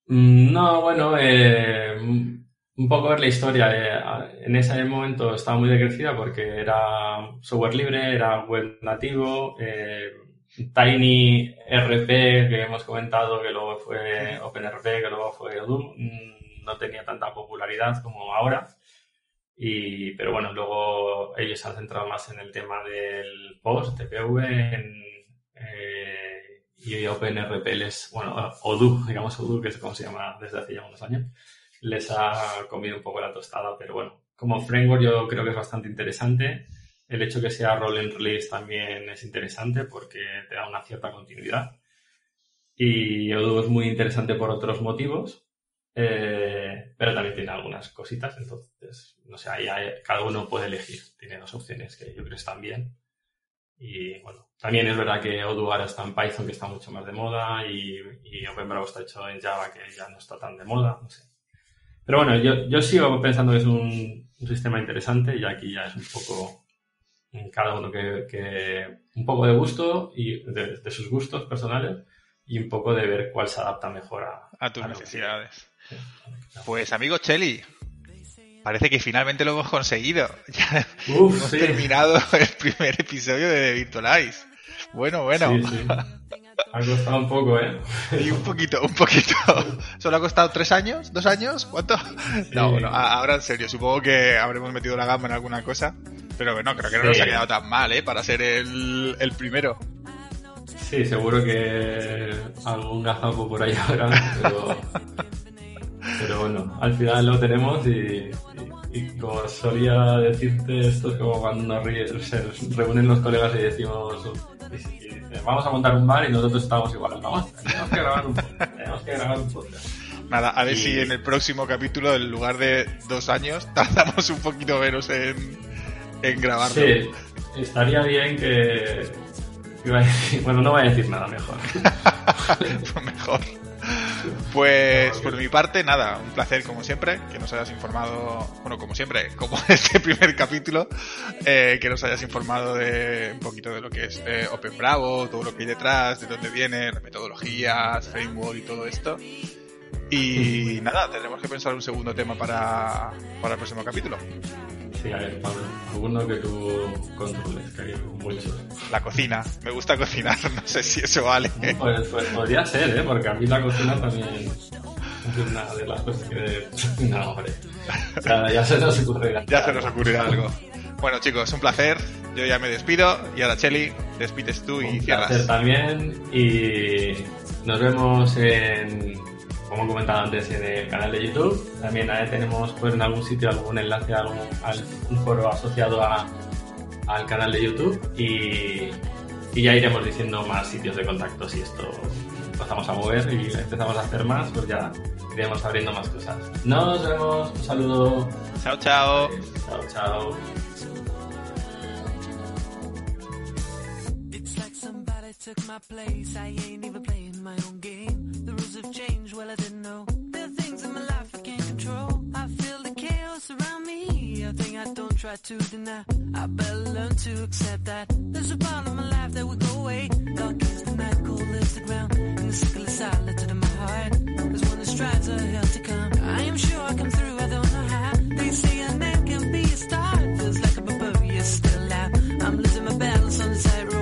Mm, No, bueno, eh, un poco ver la historia. eh, en ese momento estaba muy decrecida porque era software libre, era web nativo, eh, Tiny RP que hemos comentado que luego fue OpenRP, que luego fue Odoo, mm, no tenía tanta popularidad como ahora. Y, pero bueno, luego ellos se han centrado más en el tema del post, TPV, en, eh, y OpenRP les, bueno, Odoo, digamos Odoo, que es como se llama desde hace ya unos años, les ha comido un poco la tostada, pero bueno, como framework yo creo que es bastante interesante. El hecho que sea roll and release también es interesante porque te da una cierta continuidad. Y Odoo es muy interesante por otros motivos, eh, pero también tiene algunas cositas, entonces, no sé, ahí cada uno puede elegir. Tiene dos opciones que yo creo están bien. Y bueno, también es verdad que Odoo ahora está en Python, que está mucho más de moda, y, y OpenBravo está hecho en Java, que ya no está tan de moda, no sé. Pero bueno, yo, yo sigo pensando que es un, un sistema interesante y aquí ya es un poco en cada uno que, que- un poco de gusto y de, de sus gustos personales y un poco de ver cuál se adapta mejor a, A tus a necesidades. que- Pues amigo Cheli, parece que finalmente lo hemos conseguido. *laughs* Ya Uf, hemos sí. terminado el primer episodio de Virtualize. Bueno, bueno. Sí, sí. *laughs* Ha costado un poco, ¿eh? *laughs* Y un poquito, un poquito. *laughs* ¿Solo ha costado tres años? ¿Dos años? ¿Cuánto? No, bueno, ahora en serio, supongo que habremos metido la gama en alguna cosa. Pero bueno, creo que no nos Sí. ha quedado tan mal, ¿eh? Para ser el, el primero. Sí, seguro que algún gazapo por ahí *laughs* habrá, pero, pero bueno, al final lo tenemos y, y- y como solía decirte, esto es como cuando nos ríe- se reúnen los colegas y decimos, y- y dicen, vamos a montar un bar y nosotros estamos igual, vamos, tenemos que grabar un podcast, tenemos que grabar un podcast. Nada, a ver Y- si en el próximo capítulo, en lugar de dos años, *laughs* tardamos un poquito menos en, en grabarlo. Sí, estaría bien que, Bueno, no voy a decir nada mejor. *laughs* mejor. Pues por mi parte, nada, un placer como siempre, que nos hayas informado, bueno, como siempre, *laughs* como este primer capítulo, eh, que nos hayas informado de un poquito de lo que es eh, Open Bravo, todo lo que hay detrás, de dónde viene, las metodologías, framework y todo esto. Y nada, tendremos que pensar un segundo tema para, para el próximo capítulo. Sí, a ver, Pablo, alguno que tú controles, que hay muchos. La cocina, me gusta cocinar, *laughs* no sé si eso vale. Pues, pues podría ser, ¿eh? Porque a mí la cocina también es una de las cosas que... *laughs* No, hombre, ya, ya se nos ocurrirá. Ya se nos ocurrirá algo. Bueno chicos, un placer, yo ya me despido y ahora Cheli, despides tú y un cierras. placer también y nos vemos en como he comentado antes, en el canal de YouTube. También ahí tenemos pues, en algún sitio algún enlace a algún, un foro asociado a, al canal de YouTube y, y, ya iremos diciendo más sitios de contacto si esto empezamos a mover y empezamos a hacer más, pues ya iremos abriendo más cosas. Nos vemos, un saludo. Chao, chao. Chao, chao. took my place. I ain't even playing my own game. The rules have changed, well, I didn't know. There are things in my life I can't control. I feel the chaos around me, a thing I don't try to deny. I better learn to accept that. There's a part of my life that will go away. Dark is the night, cold is the ground, and the sickle is solid to my heart. There's one that strives a hell to come. I am sure I come through, I don't know how. They say a man can be a star, feels like a bubble, you still out. I'm losing my balance on the.